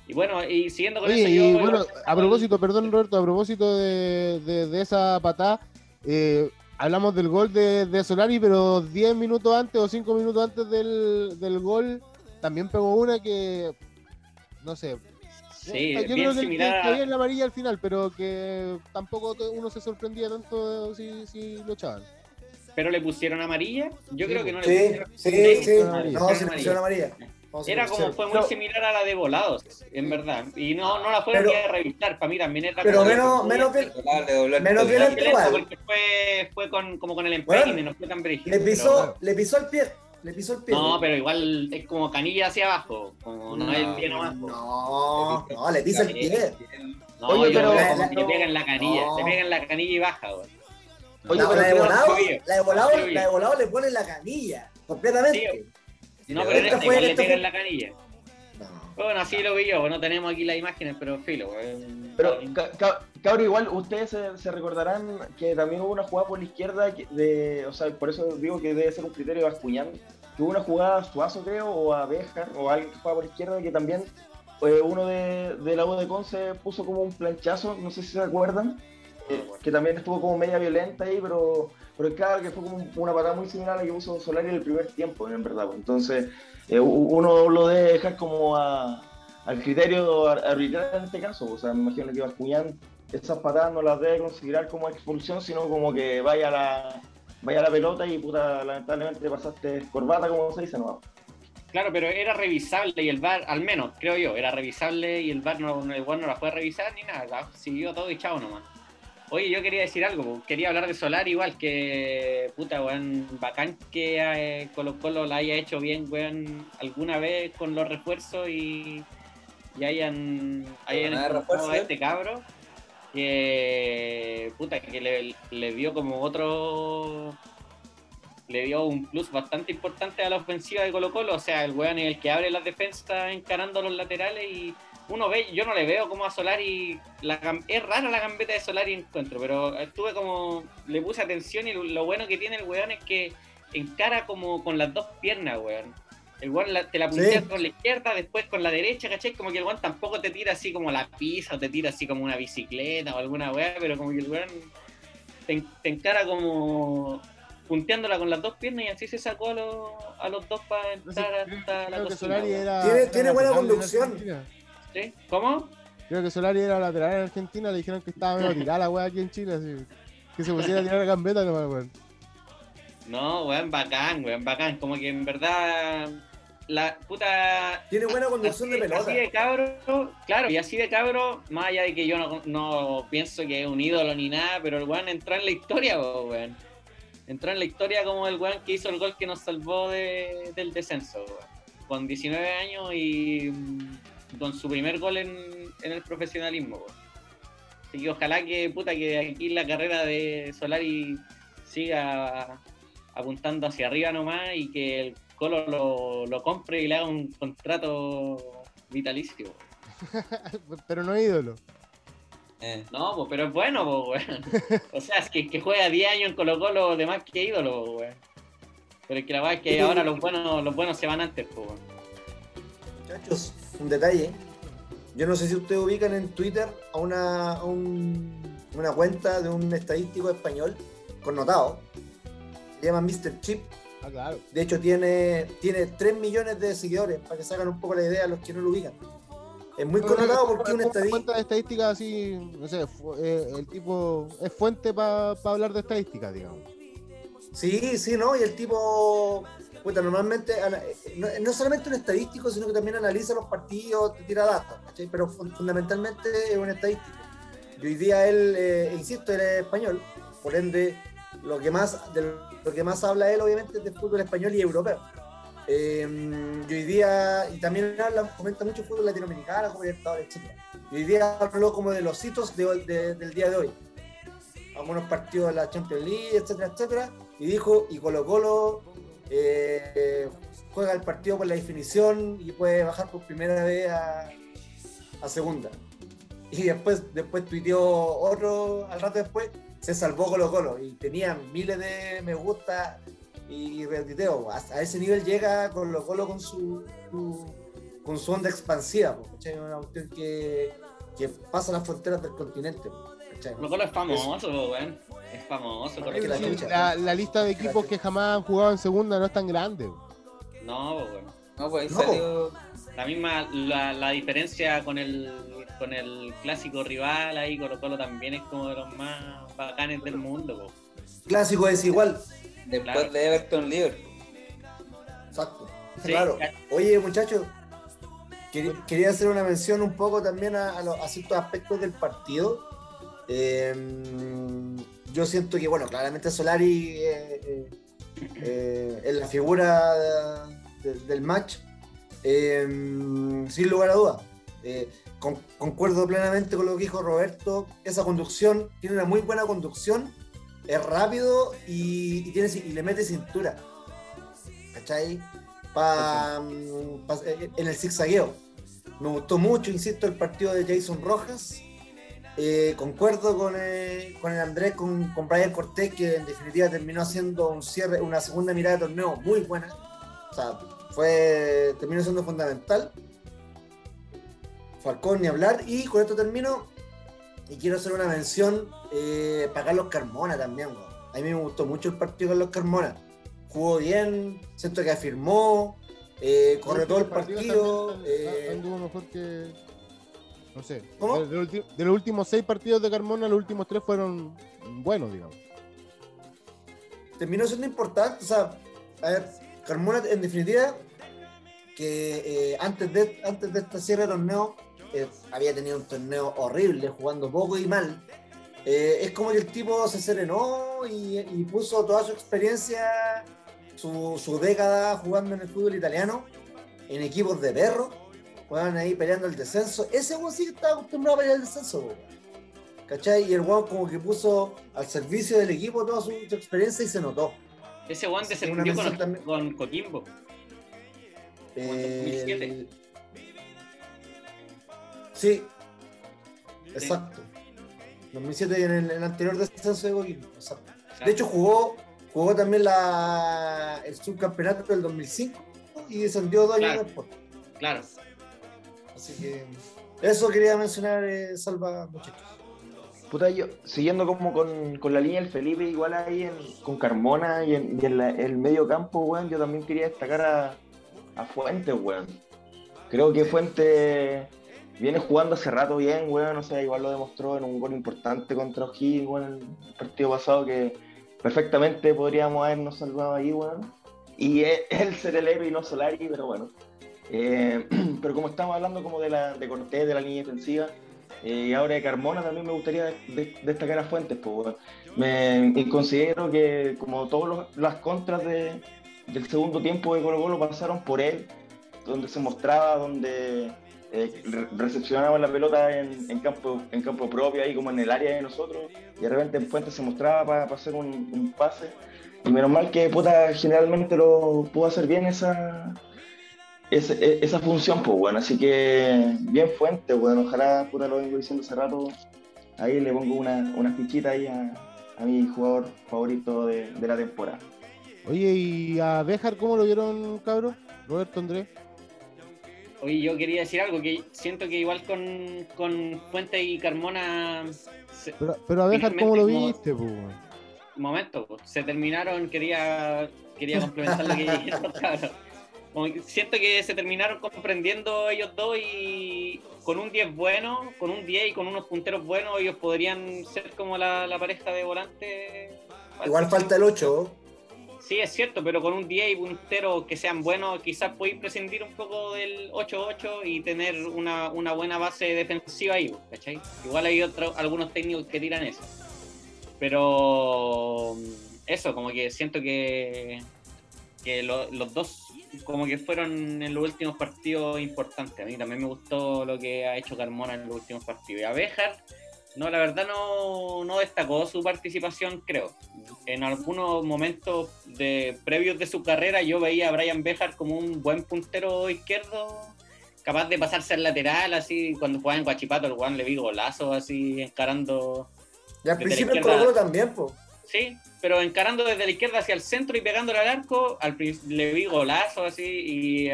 Y bueno, y siguiendo con Oye, eso, y yo- bueno, a propósito, perdón Roberto, a propósito de, de- de esa patada, eh, hablamos del gol de, de Solari, pero 10 minutos antes o 5 minutos antes del, del gol, también pegó una que, no sé, Sí, yo bien creo que, que, similar que había en la amarilla al final, pero que tampoco uno se sorprendía tanto si, si lo echaban. Pero le pusieron amarilla. Yo Sí, creo que no le Sí, pusieron. sí, Sí, sí. amarilla. No, se le pusieron amarilla. No, Era como, fue muy Pero- similar a la de volados, en verdad. Y no, no la fueron Pero- ni a revisar, para mí también era Pero menos, menos, el menos violento igual. porque fue, fue con, como con el Bueno, empeine, no fue tan brígido. Le pero- pisó, le pisó el pie. Le pisó el pie. No, pero igual es como canilla hacia abajo, como no, es el pie nomás. No, no, le pisa el pie. No, Oye, pero- le pega en la canilla, No. se pega en la canilla y baja, güey. Oye, la, pero la de volado, la de volado, Creo yo. la de volado le pone la canilla. Completamente. No, pero en esta este fue- igual le pega en la canilla. No. Bueno, así lo vi yo, no tenemos aquí las imágenes, pero filo, güey. Pero, ca- ca- cabrón, igual ustedes se, se recordarán que también hubo una jugada por la izquierda, que de, o sea, por eso digo que debe ser un criterio de Bascuñán, que hubo una jugada a Suazo, creo, o a Béjar, o a alguien que jugaba por la izquierda, que también eh, uno de, de la U de Conce puso como un planchazo, no sé si se acuerdan, eh, que también estuvo como media violenta ahí, pero, pero claro que fue como una patada muy similar a la que puso Solari en el primer tiempo, en verdad. pues. Entonces, eh, uno lo debe dejar como a, al criterio ar- arbitral en este caso. O sea, me imagino que Bascuñán esas patadas no las debe considerar como expulsión, sino como que vaya la, vaya la pelota y puta, lamentablemente pasaste corbata, como se dice, no. Claro, pero era revisable y el VAR, al menos, creo yo, era revisable y el VAR no, no- VAR no la fue a revisar ni nada, siguió todo y nomás. Oye, yo quería decir algo, po. quería hablar de Solar igual, que puta, weón, bacán que eh, Colo Colo la haya hecho bien, weón, alguna vez con los refuerzos y, y hayan, hayan a este cabro, que puta, que le, le dio como otro le dio un plus bastante importante a la ofensiva de Colo Colo, o sea, el weón es el que abre las defensas encarando los laterales y uno ve, yo no le veo como a Solari, la, es rara la gambeta de Solari encuentro, pero estuve como, le puse atención y lo, lo bueno que tiene el weón es que encara como con las dos piernas, weón. El weón la- te la puntea Sí. con la izquierda, después con la derecha, ¿cachai? Como que el weón tampoco te tira así como la pizza o te tira así como una bicicleta o alguna weá, pero como que el weón te, te encara como punteándola con las dos piernas y así se sacó a, los a los dos para entrar hasta la Creo cocina. Solari weón. era. Tiene- era tiene buena conducción. ¿Cómo? Creo que Solari era lateral en Argentina, le dijeron que estaba medio tirada la weá aquí en Chile, así. Que se pusiera a tirar la gambeta nomás, weón. No, weón, bacán, weón, bacán. Como que en verdad la puta Tiene buena conducción de pelota. así de cabro, claro, y así de cabro, más allá de que yo no, no pienso que es un ídolo ni nada, pero el weón entró en la historia, weón. Entró en la historia como el weón que hizo el gol que nos salvó de- del descenso, weón. Con 19 años y con su primer gol en, en el profesionalismo. Así que ojalá que, puta, que aquí la carrera de Solari siga apuntando hacia arriba nomás y que el Colo lo, lo compre y le haga un contrato vitalicio. [laughs] Pero no ídolo. Eh, No, pero es bueno. O sea, es que, que juega 10 años en Colo Colo de más que ídolo. Pero es que la verdad es que ahora los buenos, los buenos se van antes, pues. Muchachos, un detalle. Yo no sé si ustedes ubican en Twitter a una, a un- una cuenta de un estadístico español connotado. Se llama Mr. Chip. Ah, claro. De hecho, tiene, tiene 3 millones de seguidores, para que se hagan un poco la idea a los que no lo ubican. es muy connotado porque es un estadístico. cuenta de estadísticas así, no sé, eh, el tipo es fuente para hablar de estadísticas, digamos. Sí, sí, ¿no? Y el tipo, puta, normalmente, ana- no, no solamente un estadístico, sino que también analiza los partidos, te tira datos, ¿cachai? Pero fun- fundamentalmente es un estadístico. Y hoy día él, eh, insisto, él es español, por ende, lo que más, de lo que más habla él, obviamente, es de fútbol español y europeo. Eh, y hoy día, y también habla, comenta mucho fútbol latinoamericano, como Libertadores, etc. Y hoy día habló como de los hitos de de- del día de hoy. Algunos partidos de la Champions League, etcétera, etcétera. Y dijo, y Colo Colo eh, juega el partido por la definición y puede bajar por primera vez a, a segunda. Y después, después tuiteó otro, al rato después, se salvó Colo Colo y tenía miles de me gusta y retuiteo. A ese nivel llega Colo Colo con su, su- con su onda expansiva, po, ¿cachai? Una cuestión que, que pasa las fronteras del continente. Colo es famoso, weón. Es famoso. La Colo. chucha. La, la lista de equipos que jamás han jugado en segunda no es tan grande. No, weón. No, pues No. salió. La misma, la, la diferencia con el, con el clásico rival ahí, Colo Colo también es como de los más bacanes del mundo, po. Clásico desigual. Después Claro. de Everton Liverpool. Exacto. Sí, claro. Oye, muchachos, quer- quería hacer una mención un poco también a, a los, a ciertos aspectos del partido. Eh, yo siento que, bueno, claramente Solari eh, eh, eh, es la figura de- del match, eh, sin lugar a dudas. Eh, con- concuerdo plenamente con lo que dijo Roberto. Esa conducción tiene una muy buena conducción, es rápido y, y tiene, y le mete cintura. ¿Cachai? Pa- pa- en el zigzagueo. Me gustó mucho, insisto, el partido de Jason Rojas. Eh, concuerdo con, eh, con el Andrés, con, con Brian Cortés, que en definitiva terminó haciendo un cierre, una segunda mirada de torneo muy buena. O sea, fue, terminó siendo fundamental. Falcón ni hablar. Y con esto termino. Y quiero hacer una mención eh, para Carlos Carmona también. weón. A mí me gustó mucho el partido de Carlos Carmona. Jugó bien, siento que afirmó, eh, corrió todo el partido. también anduvo mejor que. No sé. ¿Cómo? De, los ulti- de los últimos seis partidos de Carmona, los últimos tres fueron buenos, digamos. terminó siendo importante. O sea, a ver, Carmona, en definitiva, que eh, antes, de, antes de esta cierre de torneo, eh, había tenido un torneo horrible, jugando poco y mal. Eh, es como que el tipo se serenó y, y puso toda su experiencia, su, su década jugando en el fútbol italiano, en equipos de perro, jugaban ahí peleando el descenso. Ese weón sí que estaba acostumbrado a pelear el descenso, weón. ¿Cachai? Y el weón como que puso al servicio del equipo toda su, su experiencia y se notó. Ese murió mención con, también. con Coquimbo. Eh, 2007. Sí, exacto. 2007 y en el, el anterior descenso de Coquimbo. Exacto. De hecho, jugó, jugó también la, el subcampeonato del 2005 y descendió dos años Claro. después. claro. Así que eso quería mencionar, eh, Salva, muchachos. Puta, yo, siguiendo como con, con la línea del Felipe, igual ahí en- con Carmona y en, y en el medio campo, weón, yo también quería destacar a, a Fuentes, weón. Creo que Fuentes viene jugando hace rato bien, weón, o sea, igual lo demostró en un gol importante contra O'Higgins, weón, en el partido pasado que perfectamente podríamos habernos salvado ahí, weón. Y es él ser el héroe y no Solari, pero bueno. Eh, [clears throat] pero como estamos hablando como de, la, de Cortés, de la línea defensiva, eh, y ahora de Carmona también me gustaría de- de- destacar a Fuentes, pues, y considero que como todas las contras de- del segundo tiempo de Colo Colo pasaron por él, donde se mostraba, donde eh, re- recepcionaba la pelota en, en campo, en campo propio, ahí como en el área de nosotros, y de repente en Fuentes se mostraba para hacer un, un pase, y menos mal que puta generalmente lo pudo hacer bien esa, esa, esa función, pues bueno, así que bien Fuentes, bueno, ojalá, puta lo vengo diciendo hace rato, ahí le pongo una, una fichita ahí a, a mi jugador favorito de, de la temporada. Oye, ¿y a Béjar cómo lo vieron, cabros? Roberto Andrés. Oye, yo quería decir algo, que siento que igual con, con Fuente y Carmona, se- Pero, pero a Béjar, ¿cómo lo viste, po, weón? momento, se terminaron, quería, quería complementar lo que [laughs] dijeron, como siento que se terminaron comprendiendo ellos dos y con un 10 bueno, con un 10 y con unos punteros buenos, ellos podrían ser como la, la pareja de volante. Igual falta el 8. Sí, es cierto, pero con un 10 y punteros que sean buenos, quizás podéis prescindir un poco del 8-8 y tener una, una, buena base defensiva ahí, ¿cachai? Igual hay otros algunos técnicos que tiran eso. Pero eso, como que siento que, que los dos como que fueron en los últimos partidos importantes. A mí también me gustó lo que ha hecho Carmona en los últimos partidos. Y a Bejar, no, la verdad no, no destacó su participación, creo. En algunos momentos de, previos de su carrera yo veía a Brian Bejar como un buen puntero izquierdo, capaz de pasarse al lateral, así cuando jugaba en Guachipato, el Juan le vi golazo, así encarando. Y al principio el Colo también, pues. Sí, pero encarando desde la izquierda hacia el centro y pegándole al arco, al le vi golazo así y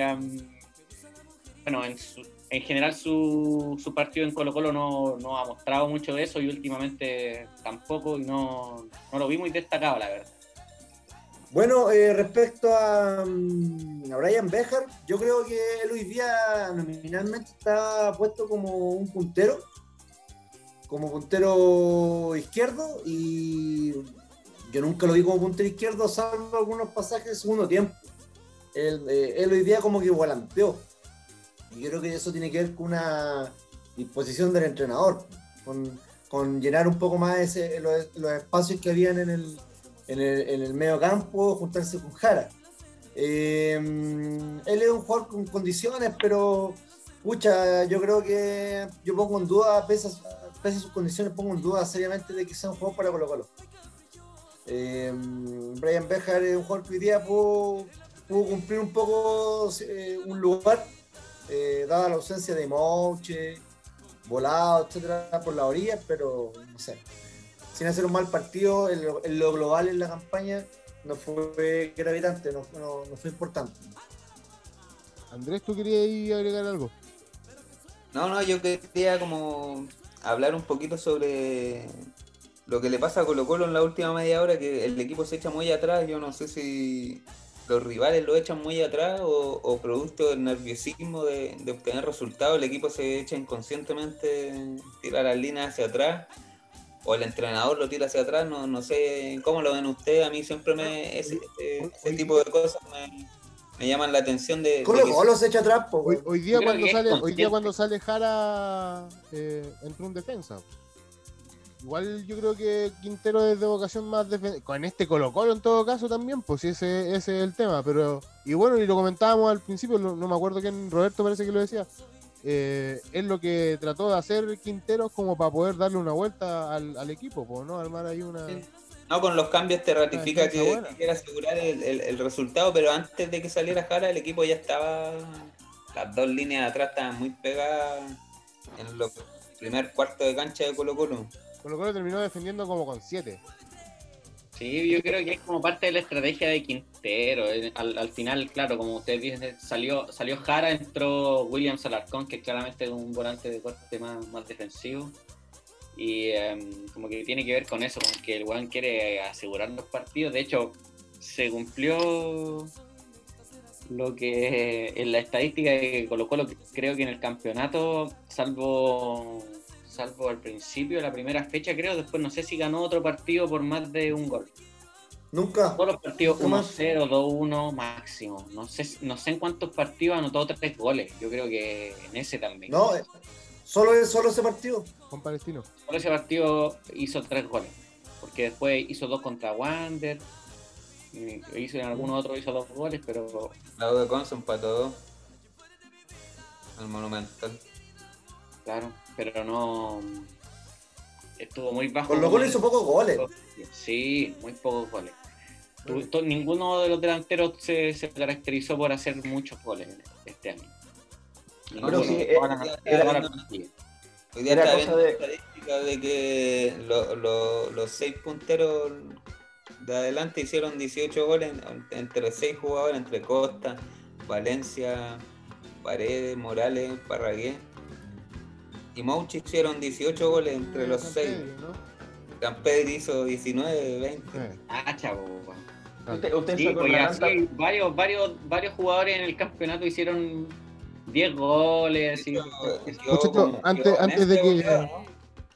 bueno, en, en general su, su, partido en Colo Colo no, no, ha mostrado mucho de eso y últimamente tampoco y no, no lo vi muy destacado, la verdad. Bueno, eh, respecto a, a, Brian Bejar, yo creo que él hoy día nominalmente está puesto como un puntero, como puntero izquierdo y yo nunca lo vi como puntero izquierdo, salvo algunos pasajes de segundo tiempo. Él, eh, hoy día como que volanteó. Y yo creo que eso tiene que ver con una disposición del entrenador, con, llenar un poco más ese, los, espacios que habían en el, en el, en el medio campo, juntarse con Jara. Eh, él es un jugador con condiciones, pero pucha, yo creo que yo pongo en duda, pese a, pese a sus condiciones, pongo en duda seriamente de que sea un juego para Colo Colo. Eh, Brian Bejar es un jugador que hoy día pudo, cumplir un poco eh, un lugar, eh, dada la ausencia de Moche, volado, etcétera, por la orilla, pero no sé. Sin hacer un mal partido, en lo, global en la campaña no fue gravitante, no, fue importante. Andrés, ¿tú querías agregar algo? No, no, yo quería como hablar un poquito sobre lo que le pasa a Colo Colo en la última media hora, que el equipo se echa muy atrás, yo no sé si los rivales lo echan muy atrás o, producto del nerviosismo de, obtener resultados, el equipo se echa inconscientemente, tira las líneas hacia atrás, o el entrenador lo tira hacia atrás, no, no sé cómo lo ven ustedes, a mí siempre me ese, tipo de cosas me, llaman la atención de... Colo Colo se echa atrás, hoy, día cuando sale, hoy día cuando sale Jara eh, entró un defensa. Igual yo creo que Quintero es de vocación más con este Colo Colo en todo caso también, pues ese, ese es el tema, pero y bueno, y lo comentábamos al principio, no, me acuerdo quién, Roberto parece que lo decía, eh, es lo que trató de hacer Quintero como para poder darle una vuelta al, equipo, pues, ¿no? Armar ahí una... No, con los cambios te ratifica que, quiere asegurar el, resultado, pero antes de que saliera Jara el equipo ya estaba, las dos líneas de atrás estaban muy pegadas en los primer cuarto de cancha de Colo Colo. Con lo cual terminó defendiendo como con 7. Sí, yo creo que es como parte de la estrategia de Quintero. Eh, al, final, claro, como ustedes dicen, salió, salió Jara, entró William Salarcón, que claramente es un volante de corte más, más defensivo. Y em, como que tiene que ver con eso, con que el Juan quiere asegurar los partidos. De hecho, se cumplió lo que en la estadística que colocó, lo que creo que en el campeonato, salvo salvo al principio, la primera fecha creo, después no sé si ganó otro partido por más de un gol. Nunca. Todos los partidos 1-0, 2-1 máximo. No sé, no sé en cuántos partidos anotó tres goles. Yo creo que en ese también. No, eh, solo, solo ese partido. Con Palestino. Solo ese partido hizo tres goles. Porque después hizo dos contra Wander. Hizo en algunos otros hizo dos goles, pero. La de Conson para todo. El Monumental. Claro pero no. Estuvo muy bajo. Con los goles hizo pocos goles. Sí, muy pocos goles. Ninguno de los delanteros se, caracterizó por hacer muchos goles este año. Pero sí, era, Hoy día está viendo de... estadística de que los seis punteros de adelante hicieron 18 goles entre seis jugadores, entre Costa, Valencia, Paredes, Morales, Parragué y Mouchi hicieron 18 goles entre los 6. ¿no? Campedri hizo 19, 20. Ah, chavo. Usted, usted Sí, pues, así varios, varios, varios jugadores en el campeonato hicieron 10 goles. Muchachos, antes- antes de que-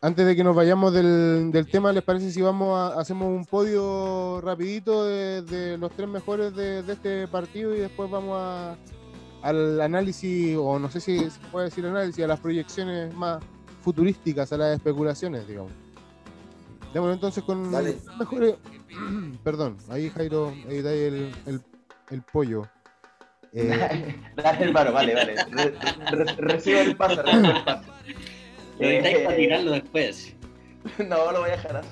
Antes de que nos vayamos del, del tema, ¿les parece si vamos a hacemos un podio rapidito de, de los tres mejores de, de este partido y después vamos a, al análisis, o no sé si se puede decir análisis, a las proyecciones más futurísticas, a las especulaciones, digamos. Démoslo entonces con mejores... [clears throat] Perdón, ahí Jairo, ahí está ahí el, el, el pollo. Eh, Dale, hermano, vale, vale. Re- re- recibo el pase, recibo el. Lo evitáis para Eh, tirarlo después. [laughs] No, lo voy a dejar así.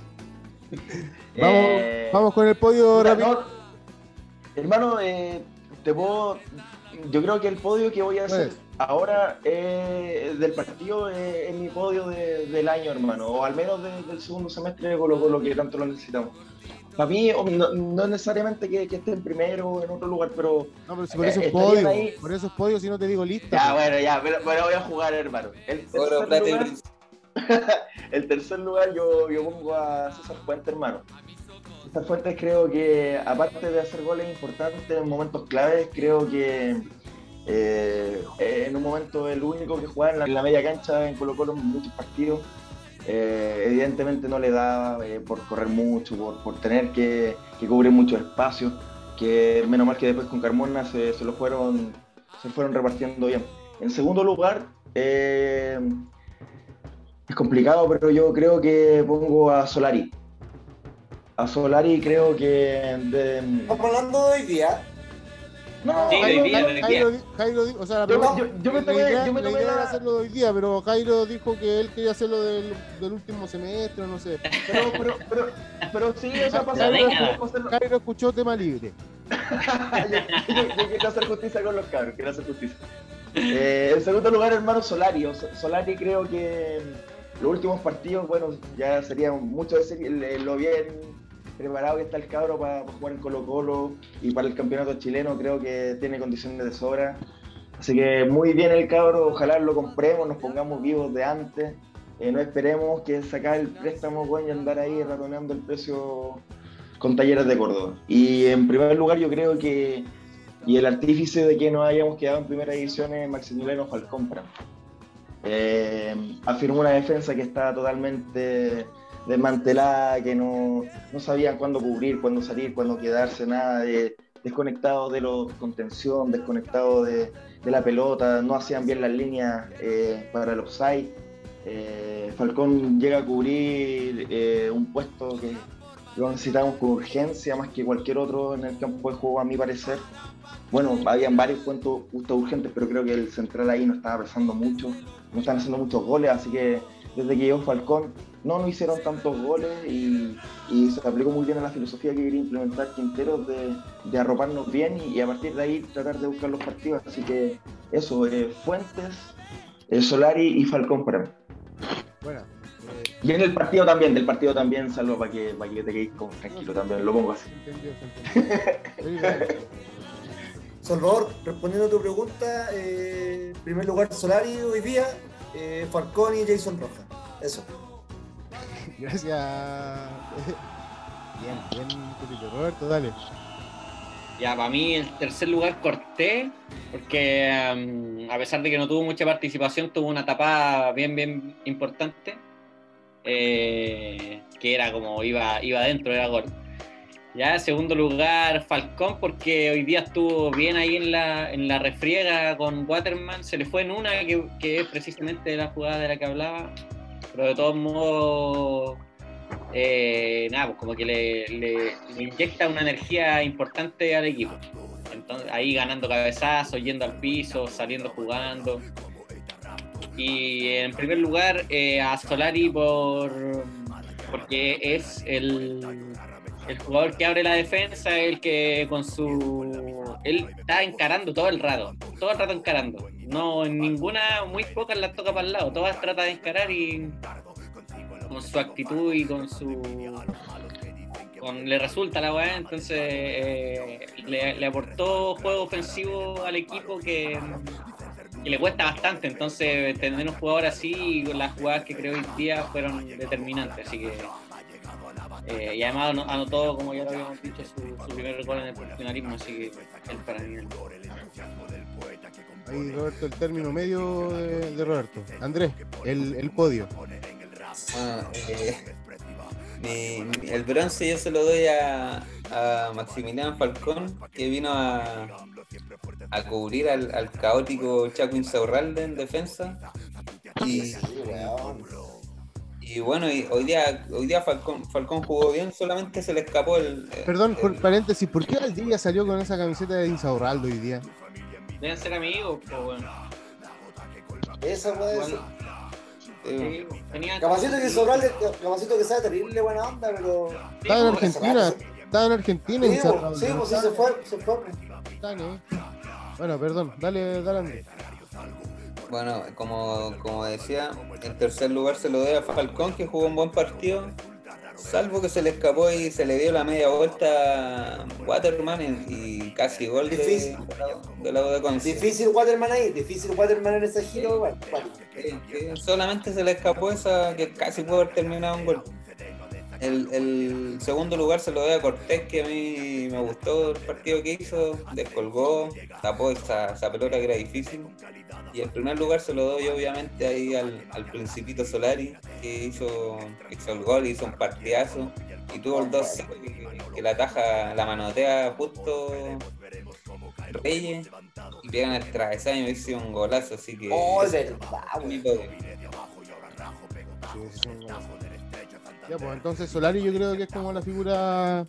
vamos, Eh, vamos con el podio Puta, rápido. no, hermano, eh, te puedo. Yo creo que el podio que voy a hacer Pues. ahora eh, del partido eh, es mi podio de- del año, hermano, o al menos de- del segundo semestre Colo Colo que tanto lo necesitamos. Para mí, no, no necesariamente que, que esté en primero o en otro lugar, pero No, pero si por Eh, eso es estarían podio, ahí. por eso es podio si no te digo lista. ya, pues. bueno, ya, pero, pero voy a jugar, hermano. El tercer lugar, bronce. [laughs] el tercer lugar yo, yo pongo a César Fuentes, hermano. César Fuentes creo que, aparte de hacer goles importantes en momentos claves, creo que eh, en un momento el único que juega en la, media cancha en Colo Colo en muchos partidos. Eh, evidentemente no le da eh, por correr mucho, por, por tener que, cubrir mucho espacio, que menos mal que después con Carmona se, se lo fueron, se fueron repartiendo bien. En segundo lugar, eh, es complicado, pero yo creo que pongo a Solari. A Solari creo que de- Estamos hablando de hoy día. no, Sí, no, de no, día, Jairo, Jairo di- o sea, la Yo, pregunta- yo- yo me tomé, idea, yo me la tomé idea la- era hacerlo hoy día, pero Jairo dijo que él quería hacerlo del, del último semestre, no sé. Pero, [laughs] pero, pero, pero sí, o sea. Jairo escuchó tema libre. [laughs] yo, yo- yo quiero hacer justicia con los cabros, quiero hacer justicia. [laughs] Eh, en segundo lugar, hermano Solari. Solari creo que los últimos partidos, bueno, ya sería mucho decir lo bien preparado que está el cabro para, jugar en Colo Colo y para el campeonato chileno, creo que tiene condiciones de sobra. Así que muy bien el cabro, ojalá lo compremos, nos pongamos vivos de antes. Eh, no esperemos que sacar el préstamo bueno, y andar ahí ratoneando el precio con talleres de Córdoba. Y en primer lugar yo creo que y el artífice de que nos hayamos quedado en primera división es Maximiliano Falcón. Eh, afirmó una defensa que estaba totalmente desmantelada, que no, no sabían cuándo cubrir, cuándo salir, cuándo quedarse, nada de desconectado de los contención, desconectado de, de la pelota, no hacían bien las líneas eh, para el offside. Eh, Falcón llega a cubrir eh, un puesto que lo necesitamos con urgencia más que cualquier otro en el campo de juego, a mi parecer. Bueno, habían varios puntos justo urgentes, pero creo que el central ahí no estaba pesando mucho, no están haciendo muchos goles, así que desde que llegó Falcón no nos hicieron tantos goles y, y se aplicó muy bien a la filosofía que quería implementar Quinteros de, de arroparnos bien y, y a partir de ahí tratar de buscar los partidos. Así que eso, eh, Fuentes, eh, Solari y Falcón para mí. Bueno, eh, Y en el partido también, del partido también, salvo para que, para que te quedes como tranquilo también, lo pongo así. [laughs] Salvador, respondiendo a tu pregunta, eh, en primer lugar Solari hoy día, eh, Falcón y Jason Rojas. Eso. Gracias. [laughs] Bien, bien, Pepito. Roberto, dale. Ya, para mí el tercer lugar corté, porque um, a pesar de que no tuvo mucha participación, tuvo una tapada bien, bien importante, eh, que era como iba, iba adentro, era gol. Ya, segundo lugar, Falcón, porque hoy día estuvo bien ahí en la, en la refriega con Waterman, se le fue en una, que, que es precisamente la jugada de la que hablaba, pero de todos modos eh, nada, pues como que le, inyecta una energía importante al equipo. Ahí ganando cabezazos, yendo al piso, saliendo jugando. Y en primer lugar, eh, a Solari por porque es el, el jugador que abre la defensa, el que con su. Él está encarando todo el rato, todo el rato encarando. No, en ninguna, muy pocas las toca para el lado, todas trata de encarar y con su actitud y con su con, le resulta la weá, entonces eh, le, aportó juego ofensivo al equipo que, le cuesta bastante, entonces tener un jugador así las jugadas que creo hoy día fueron determinantes, así que Eh, y además ano- anotó, como ya lo habíamos dicho, su, su primer gol en el profesionalismo, así que él para mí. Ahí Roberto, el término medio de, de Roberto. Andrés, el, el podio. Bueno, eh, mi- el bronce yo se lo doy a, a Maximiliano Falcón, que vino a, a cubrir al, al caótico Chaco Insaurralde en defensa. Y. y bueno, y hoy día, hoy día Falcón, Falcón jugó bien, solamente se le escapó el. Perdón, por paréntesis, ¿por qué Valdivia salió con esa camiseta de Insaurraldo hoy día? Deben ser amigos, pues bueno. Esa puede Bueno, ser. eh, Capacito que sobrar, capacito que sea terrible buena onda, pero. Estaba en Argentina, estaba en Argentina Sí, Insaurraldo. pues, sí, pues sí, se fue, se fue. Bueno, perdón, dale, dale Andrés. Bueno, como, como decía, en tercer lugar se lo doy a Falcón, que jugó un buen partido. Salvo que se le escapó y se le dio la media vuelta a Waterman en- y casi gol de, Difícil. de la de Conce. Difícil Waterman ahí, difícil Waterman en ese giro, igual. Bueno, Eh, solamente se le escapó esa que casi pudo haber terminado un gol. El, el segundo lugar se lo doy a Cortés, que a mí me gustó el partido que hizo, descolgó, tapó esa, esa pelota que era difícil. Y el primer lugar se lo doy obviamente ahí al, al Principito Solari, que hizo, hizo el gol, hizo un partidazo y tuvo el 2 que, que la taja, la manotea justo Reyes y pegan el travesaño y hizo un golazo, así que oh, es Ya, pues entonces Solari yo creo que es como la figura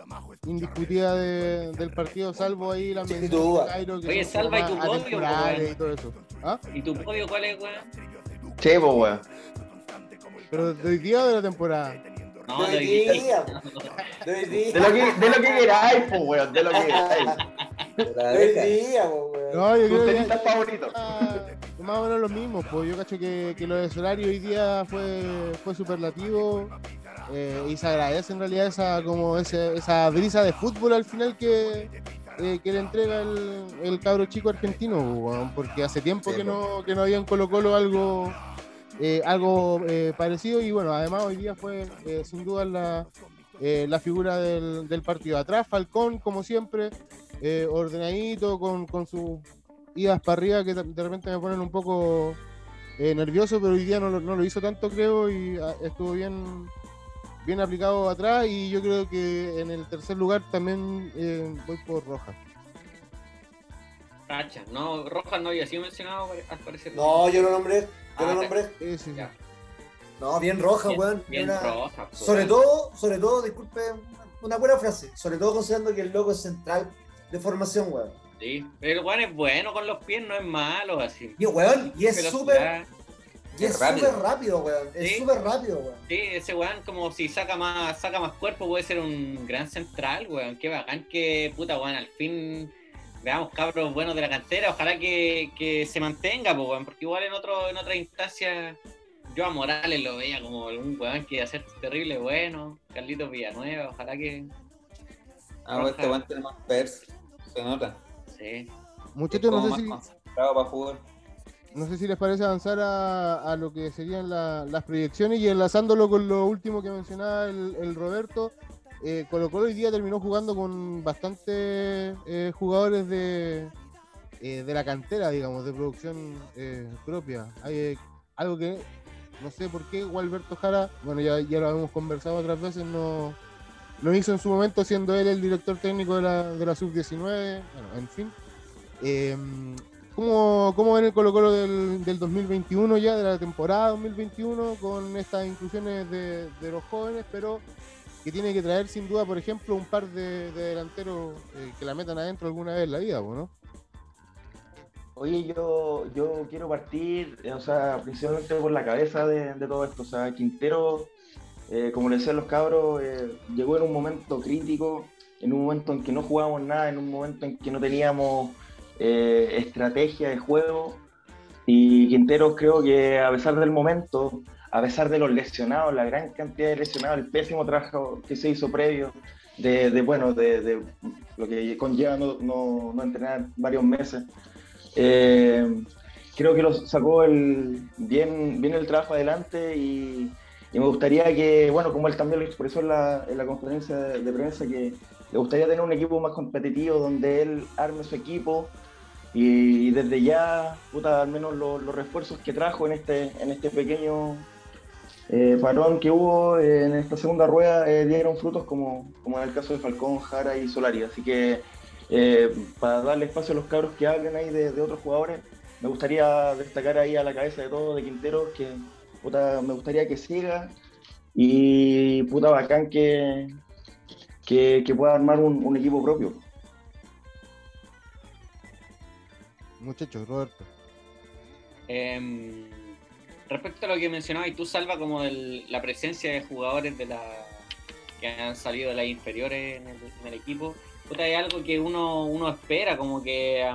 indiscutida de- del partido, salvo ahí la mención de Cairo, que Oye, salva y tu podio, pues, y todo eso. ¿Ah? ¿Y tu podio cuál es, weón? Sí, pues, weón. Pero de hoy día o de la temporada. No, De hoy día. De hoy día. De lo que, de lo que queráis, pues, weón. De lo que queráis. De hoy día, weón. No, yo Tus creo que favoritos. Ah, más o menos lo mismo, pues yo cacho que, que lo de Solari hoy día fue, fue superlativo eh, y se agradece en realidad esa como ese- esa brisa de fútbol al final que, eh, que le entrega el, el cabro chico argentino, weón, porque hace tiempo que pues. no, que no había en Colo Colo algo, eh, algo eh, parecido y bueno, además hoy día fue sin duda la, la figura del, del partido. Atrás Falcón, como siempre, ordenadito, con, con sus idas para arriba que de repente me ponen un poco eh, nervioso, pero hoy día no lo, no lo hizo tanto, creo, y ah, estuvo bien, bien aplicado atrás. Y yo creo que en el tercer lugar también eh, voy por Roja. Cacha, no, Rojas no había sido mencionado al parecer. No, yo lo nombré. Yo Ah, lo nombré. Sí, sí, sí. Ya. No, bien roja, Bien, weón. bien Una- Rojas, po, Sobre todo, sobre todo, disculpe, una buena frase. Sobre todo considerando que el loco es central de formación, weón. Sí, pero el weón es bueno con los pies, no es malo así. Y weón, y es súper, y es súper rápido, weón. Es Sí. súper rápido, weón. Sí, ese weón como si saca más, saca más cuerpo puede ser un gran central, weón. Qué bacán que, puta weón, al fin veamos cabros buenos de la cantera. Ojalá que, que se mantenga, pues, weón, porque igual en otro, en otra instancia yo a Morales lo veía como un weón que iba a ser terrible bueno. Carlitos Villanueva, ojalá que. Ah, este weón tiene más pers, se nota. Sí. Muchachos, no más sé, si, concentrado para jugar. No sé si les parece avanzar a, a lo que serían la- las proyecciones y enlazándolo con lo último que mencionaba el, el Roberto. Eh, Colo Colo hoy día terminó jugando con bastantes eh, jugadores de, eh, de la cantera, digamos, de producción eh, propia. Algo que no sé por qué Gualberto Jara, bueno, ya, ya lo hemos conversado otras veces, no lo hizo en su momento siendo él el director técnico de la, de la sub-19, bueno, en fin. ¿Cómo, ¿Cómo ven el Colo Colo del, del 2021 ya, de la temporada 2021, con estas inclusiones de, de los jóvenes, pero que tiene que traer sin duda, por ejemplo, un par de, de delanteros eh, que la metan adentro alguna vez en la vida, ¿no? Oye, yo, yo quiero partir, eh, o sea, principalmente por la cabeza de, de todo esto. O sea, Quintero, eh, como le decían los cabros, llegó en un momento crítico, en un momento en que no jugábamos nada, en un momento en que no teníamos eh, estrategia de juego. Y Quintero creo que a pesar del momento, a pesar de los lesionados, la gran cantidad de lesionados, el pésimo trabajo que se hizo previo, de, de, bueno, de, de lo que conlleva no, no, entrenar varios meses. Eh, creo que lo sacó el, bien, bien el trabajo adelante y, me gustaría que, bueno, como él también lo expresó en la, en la conferencia de, prensa, que le gustaría tener un equipo más competitivo donde él arme su equipo y, desde ya, puta, al menos los refuerzos que trajo en este, en este pequeño eh, parón que hubo en esta segunda rueda eh, dieron frutos como, como en el caso de Falcón, Jara y Solari. Así que eh, para darle espacio a los cabros que hablen ahí de, otros jugadores, me gustaría destacar ahí a la cabeza de todo de Quintero que me gustaría que siga y puta bacán que, que, pueda armar un, equipo propio. Muchachos, Roberto. Em, respecto a lo que mencionabas y tú, Salva, como la presencia de jugadores de la que han salido de las inferiores en el, equipo, hay algo que uno, uno espera, como que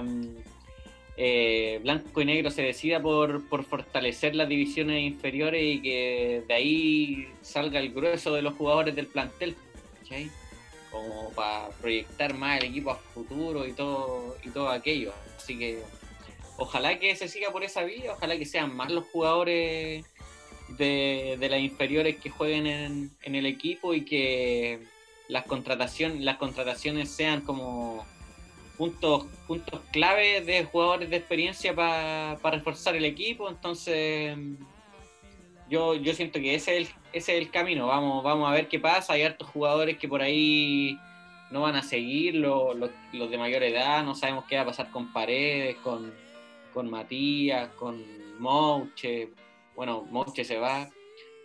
eh, blanco y negro se decida por, fortalecer las divisiones inferiores y que de ahí salga el grueso de los jugadores del plantel, como para proyectar más el equipo a futuro y todo, y todo aquello. Así que ojalá que se siga por esa vía, ojalá que sean más los jugadores de, las inferiores que jueguen en, en el equipo y que las contrataciones, las contrataciones sean como puntos, puntos clave de jugadores de experiencia para reforzar el equipo. Entonces, yo, yo siento que ese es, el, ese es el camino. Vamos, vamos a ver qué pasa. Hay hartos jugadores que por ahí no van a seguir, los, los, de mayor edad. No sabemos qué va a pasar con Paredes, con, con Matías, con Mouche. Bueno, Mouche se va,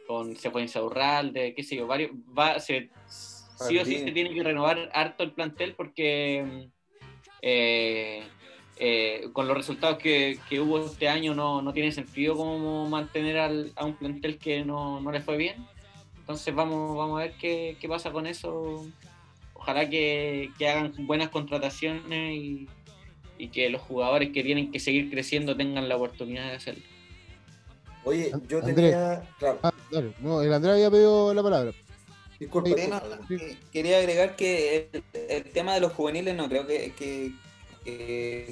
con se fue de qué sé yo, varios. Va, se, sí o sí se tiene que renovar harto el plantel porque eh, eh, con los resultados que, hubo este año no, tiene sentido como mantener a un plantel que no, no, le fue bien. Entonces vamos, vamos a ver qué, pasa con eso. Ojalá que, hagan buenas contrataciones y, que los jugadores que tienen que seguir creciendo tengan la oportunidad de hacerlo. Oye, yo tenía. Claro. Ah, no, el Andrés había pedido la palabra. Quería agregar que el, tema de los juveniles no creo que,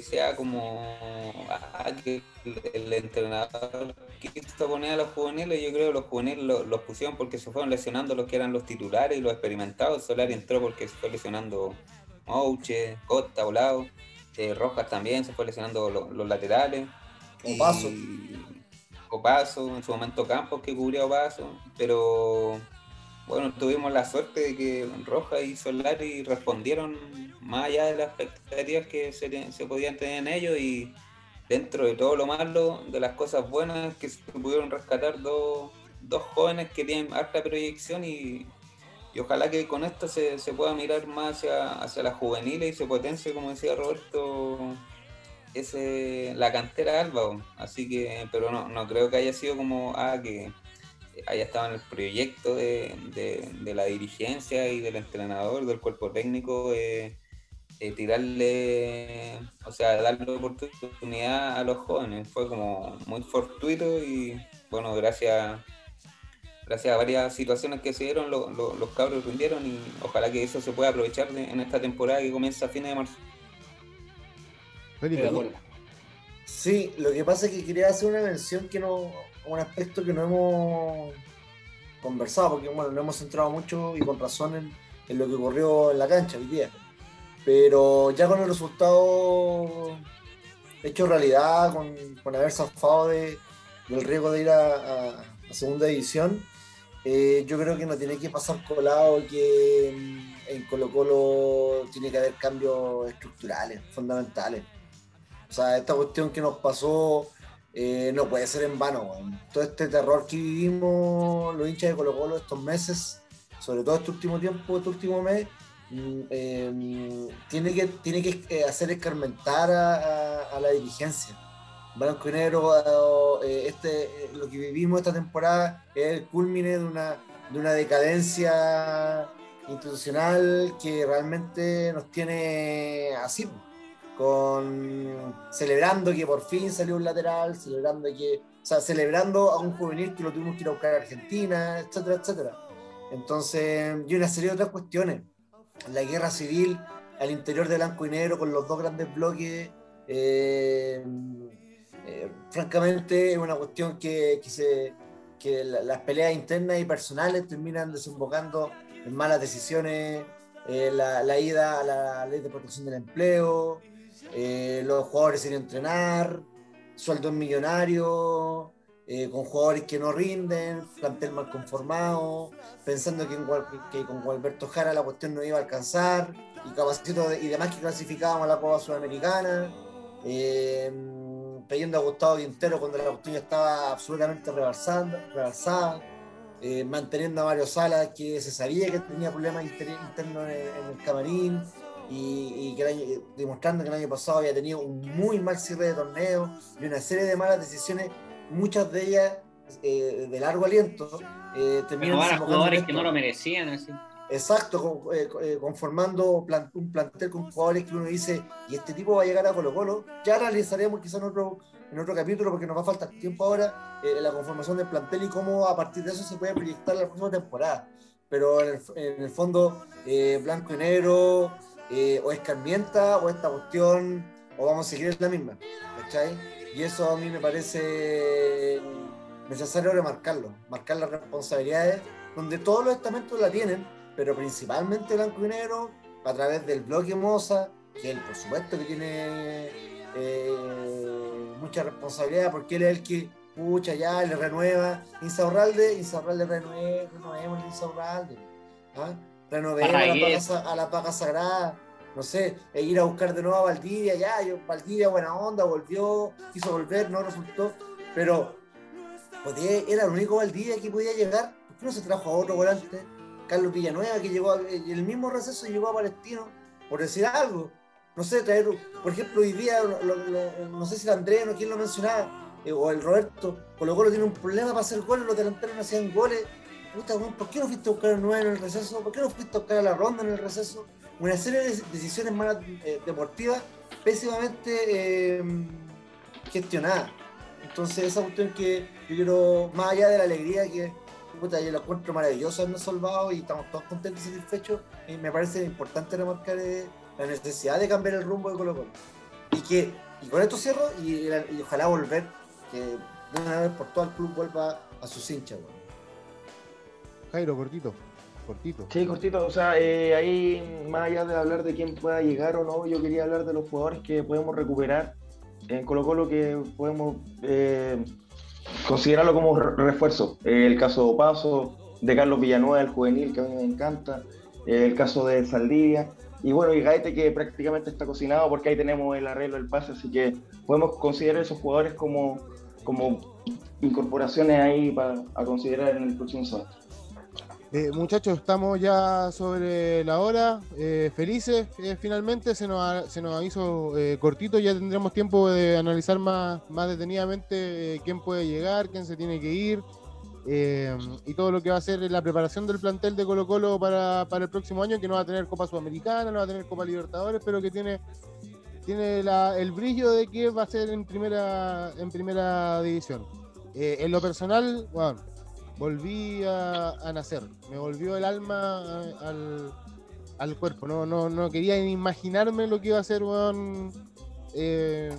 sea como ah, que el, entrenador quiso poner a los juveniles. Yo creo que los juveniles los, pusieron porque se fueron lesionando los que eran los titulares y los experimentados. Solari entró porque se fue lesionando Mouche, Costa, Volado. Eh, Rojas también se fue lesionando los, laterales. Opaso. Opaso, en su momento Campos que cubrió Opaso. Pero bueno, tuvimos la suerte de que Roja y Solari respondieron más allá de las expectativas que se, podían tener en ellos y dentro de todo lo malo, de las cosas buenas que se pudieron rescatar dos, jóvenes que tienen alta proyección y, ojalá que con esto se, pueda mirar más hacia, hacia las juveniles y se potencie, como decía Roberto, ese, la cantera Alba. Así que, pero no, no creo que haya sido como, ah, que haya estado en el proyecto de, la dirigencia y del entrenador, del cuerpo técnico, eh, eh, tirarle, o sea, darle oportunidad a los jóvenes. Fue como muy fortuito y bueno, gracias, gracias a varias situaciones que se dieron, los cabros rindieron y ojalá que eso se pueda aprovechar en esta temporada que comienza a fines de marzo. Sí, lo que pasa es que quería hacer una mención que no, un aspecto que no hemos conversado, porque bueno, no hemos centrado mucho y con razón en, lo que ocurrió en la cancha hoy día. Pero ya con el resultado hecho realidad, con, haber zafado de, del riesgo de ir a, segunda división, eh, yo creo que no tiene que pasar colado que en Colo Colo tiene que haber cambios estructurales, fundamentales. O sea, esta cuestión que nos pasó eh, no puede ser en vano. Todo este terror que vivimos los hinchas de Colo Colo estos meses, sobre todo este último tiempo, este último mes, mm, em, tiene, que, tiene que eh, hacer escarmentar a, la dirigencia. Blanco y Negro, eh, este, lo que vivimos esta temporada es el culmine de una, de una decadencia institucional que realmente nos tiene así con celebrando que por fin salió un lateral, celebrando que, o sea, celebrando a un juvenil que lo tuvimos que ir a buscar a Argentina, etcétera, etcétera. Entonces, y una serie de otras cuestiones. La guerra civil al interior de blanco y negro con los dos grandes bloques, eh, eh, francamente es una cuestión que, que, se, que las peleas internas y personales terminan desembocando en malas decisiones, eh, la, ida a la ley de protección del empleo, eh, los jugadores sin entrenar, sueldos millonarios, eh, con jugadores que no rinden, plantel mal conformado, pensando que, que, con Alberto Jara la cuestión no iba a alcanzar, y capacito y demás que clasificábamos a la Copa Sudamericana, eh, pidiendo a Gustavo Quintero cuando la cuestión estaba absolutamente rebalsada, eh, manteniendo a Mario Salas que se sabía que tenía problemas internos en, el camarín, y, que demostrando que el año pasado había tenido un muy mal cierre de torneo y una serie de malas decisiones, muchas de ellas eh, de largo aliento. Eh, a jugadores que no lo merecían. Así. Exacto, eh, eh, conformando un plantel con jugadores que uno dice, y este tipo va a llegar a Colo Colo. Ya analizaremos quizás en otro, en otro capítulo, porque nos va a faltar tiempo ahora, en la conformación del plantel y cómo a partir de eso se puede proyectar la próxima temporada. Pero en el, fondo, blanco y negro, o escarmienta, o esta cuestión, o vamos a seguir en la misma. ¿Cachai? Y eso a mí me parece necesario remarcarlo, marcar las responsabilidades, donde todos los estamentos la tienen, pero principalmente Blanco y Negro, a través del bloque Moza, que él por supuesto que tiene eh, mucha responsabilidad, porque él es el que, pucha, ya le renueva. Insaurralde, Insaurralde renueva, renovemos Insaurralde. ¿ah? Renovemos a la, paga, sagrada. No sé, e ir a buscar de nuevo a Valdivia, ya, yo, Valdivia, buena onda, volvió, quiso volver, no resultó, pero era el único Valdivia que podía llegar, ¿por qué no se trajo a otro volante? Carlos Villanueva, que llegó, el mismo receso llegó a Palestino, por decir algo, no sé, traer, por ejemplo, hoy día, no sé si el Andrés o quién lo mencionaba, eh, o el Roberto, Colo Colo tiene un problema para hacer goles, los delanteros no hacían goles, Puta, ¿por qué no fuiste a buscar a nueve en el receso? ¿Por qué no fuiste a buscar a la ronda en el receso? Una serie de decisiones más eh, deportivas pésimamente eh, gestionadas. Entonces, esa cuestión que yo quiero, más allá de la alegría que puta, yo lo encuentro maravilloso habernos salvado y estamos todos contentos y satisfechos, y me parece importante remarcar eh, la necesidad de cambiar el rumbo de Colo Colo. Y que, y con esto cierro, y, ojalá volver, que de una vez por todo el club vuelva a sus hinchas. Jairo, cortito. Cortito. Sí, cortito. O sea, eh, ahí, más allá de hablar de quién pueda llegar o no, yo quería hablar de los jugadores que podemos recuperar en Colo Colo que podemos eh, considerarlo como refuerzo. el caso de Paso, de Carlos Villanueva, el juvenil, que a mí me encanta. el caso de Saldivia. Y bueno, y Gaete que prácticamente está cocinado porque ahí tenemos el arreglo del pase, así que podemos considerar esos jugadores como, como incorporaciones ahí para a considerar en el próximo sábado. Eh, muchachos, estamos ya sobre la hora, eh, felices, eh, finalmente. Se nos, se nos hizo cortito, ya tendremos tiempo de analizar más, más detenidamente quién puede llegar, quién se tiene que ir y todo lo que va a ser la preparación del plantel de Colo Colo para, para, el próximo año, que no va a tener Copa Sudamericana, no va a tener Copa Libertadores, pero que tiene, tiene el brillo de que va a ser en primera, en primera división. en lo personal, bueno, volví a, nacer, me volvió el alma al, cuerpo, no, no, no quería imaginarme lo que iba a ser, eh,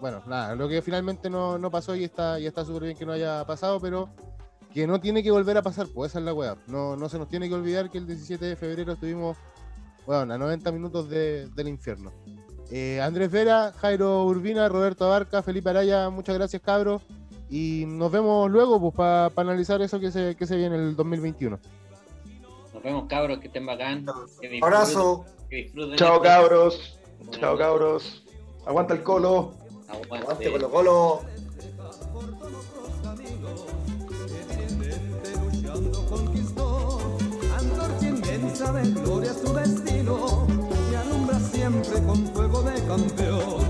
bueno, nada, lo que finalmente no, pasó y está y está súper bien que no haya pasado, pero que no tiene que volver a pasar, pues esa es la weá. No, no se nos tiene que olvidar que el 17 de febrero estuvimos, bueno, a 90 minutos del infierno. Eh, Andrés Vera, Jairo Urbina, Roberto Abarca, Felipe Araya, muchas gracias cabros. Y nos vemos luego pues, para analizar eso que se, que se viene en el 2021. Nos vemos, cabros, que estén bacán. Abrazo. Chao, cabros. Chao, cabros. Aguanta el colo. Aguante, colo, colo. de gloria su destino, y alumbra siempre con fuego de campeón.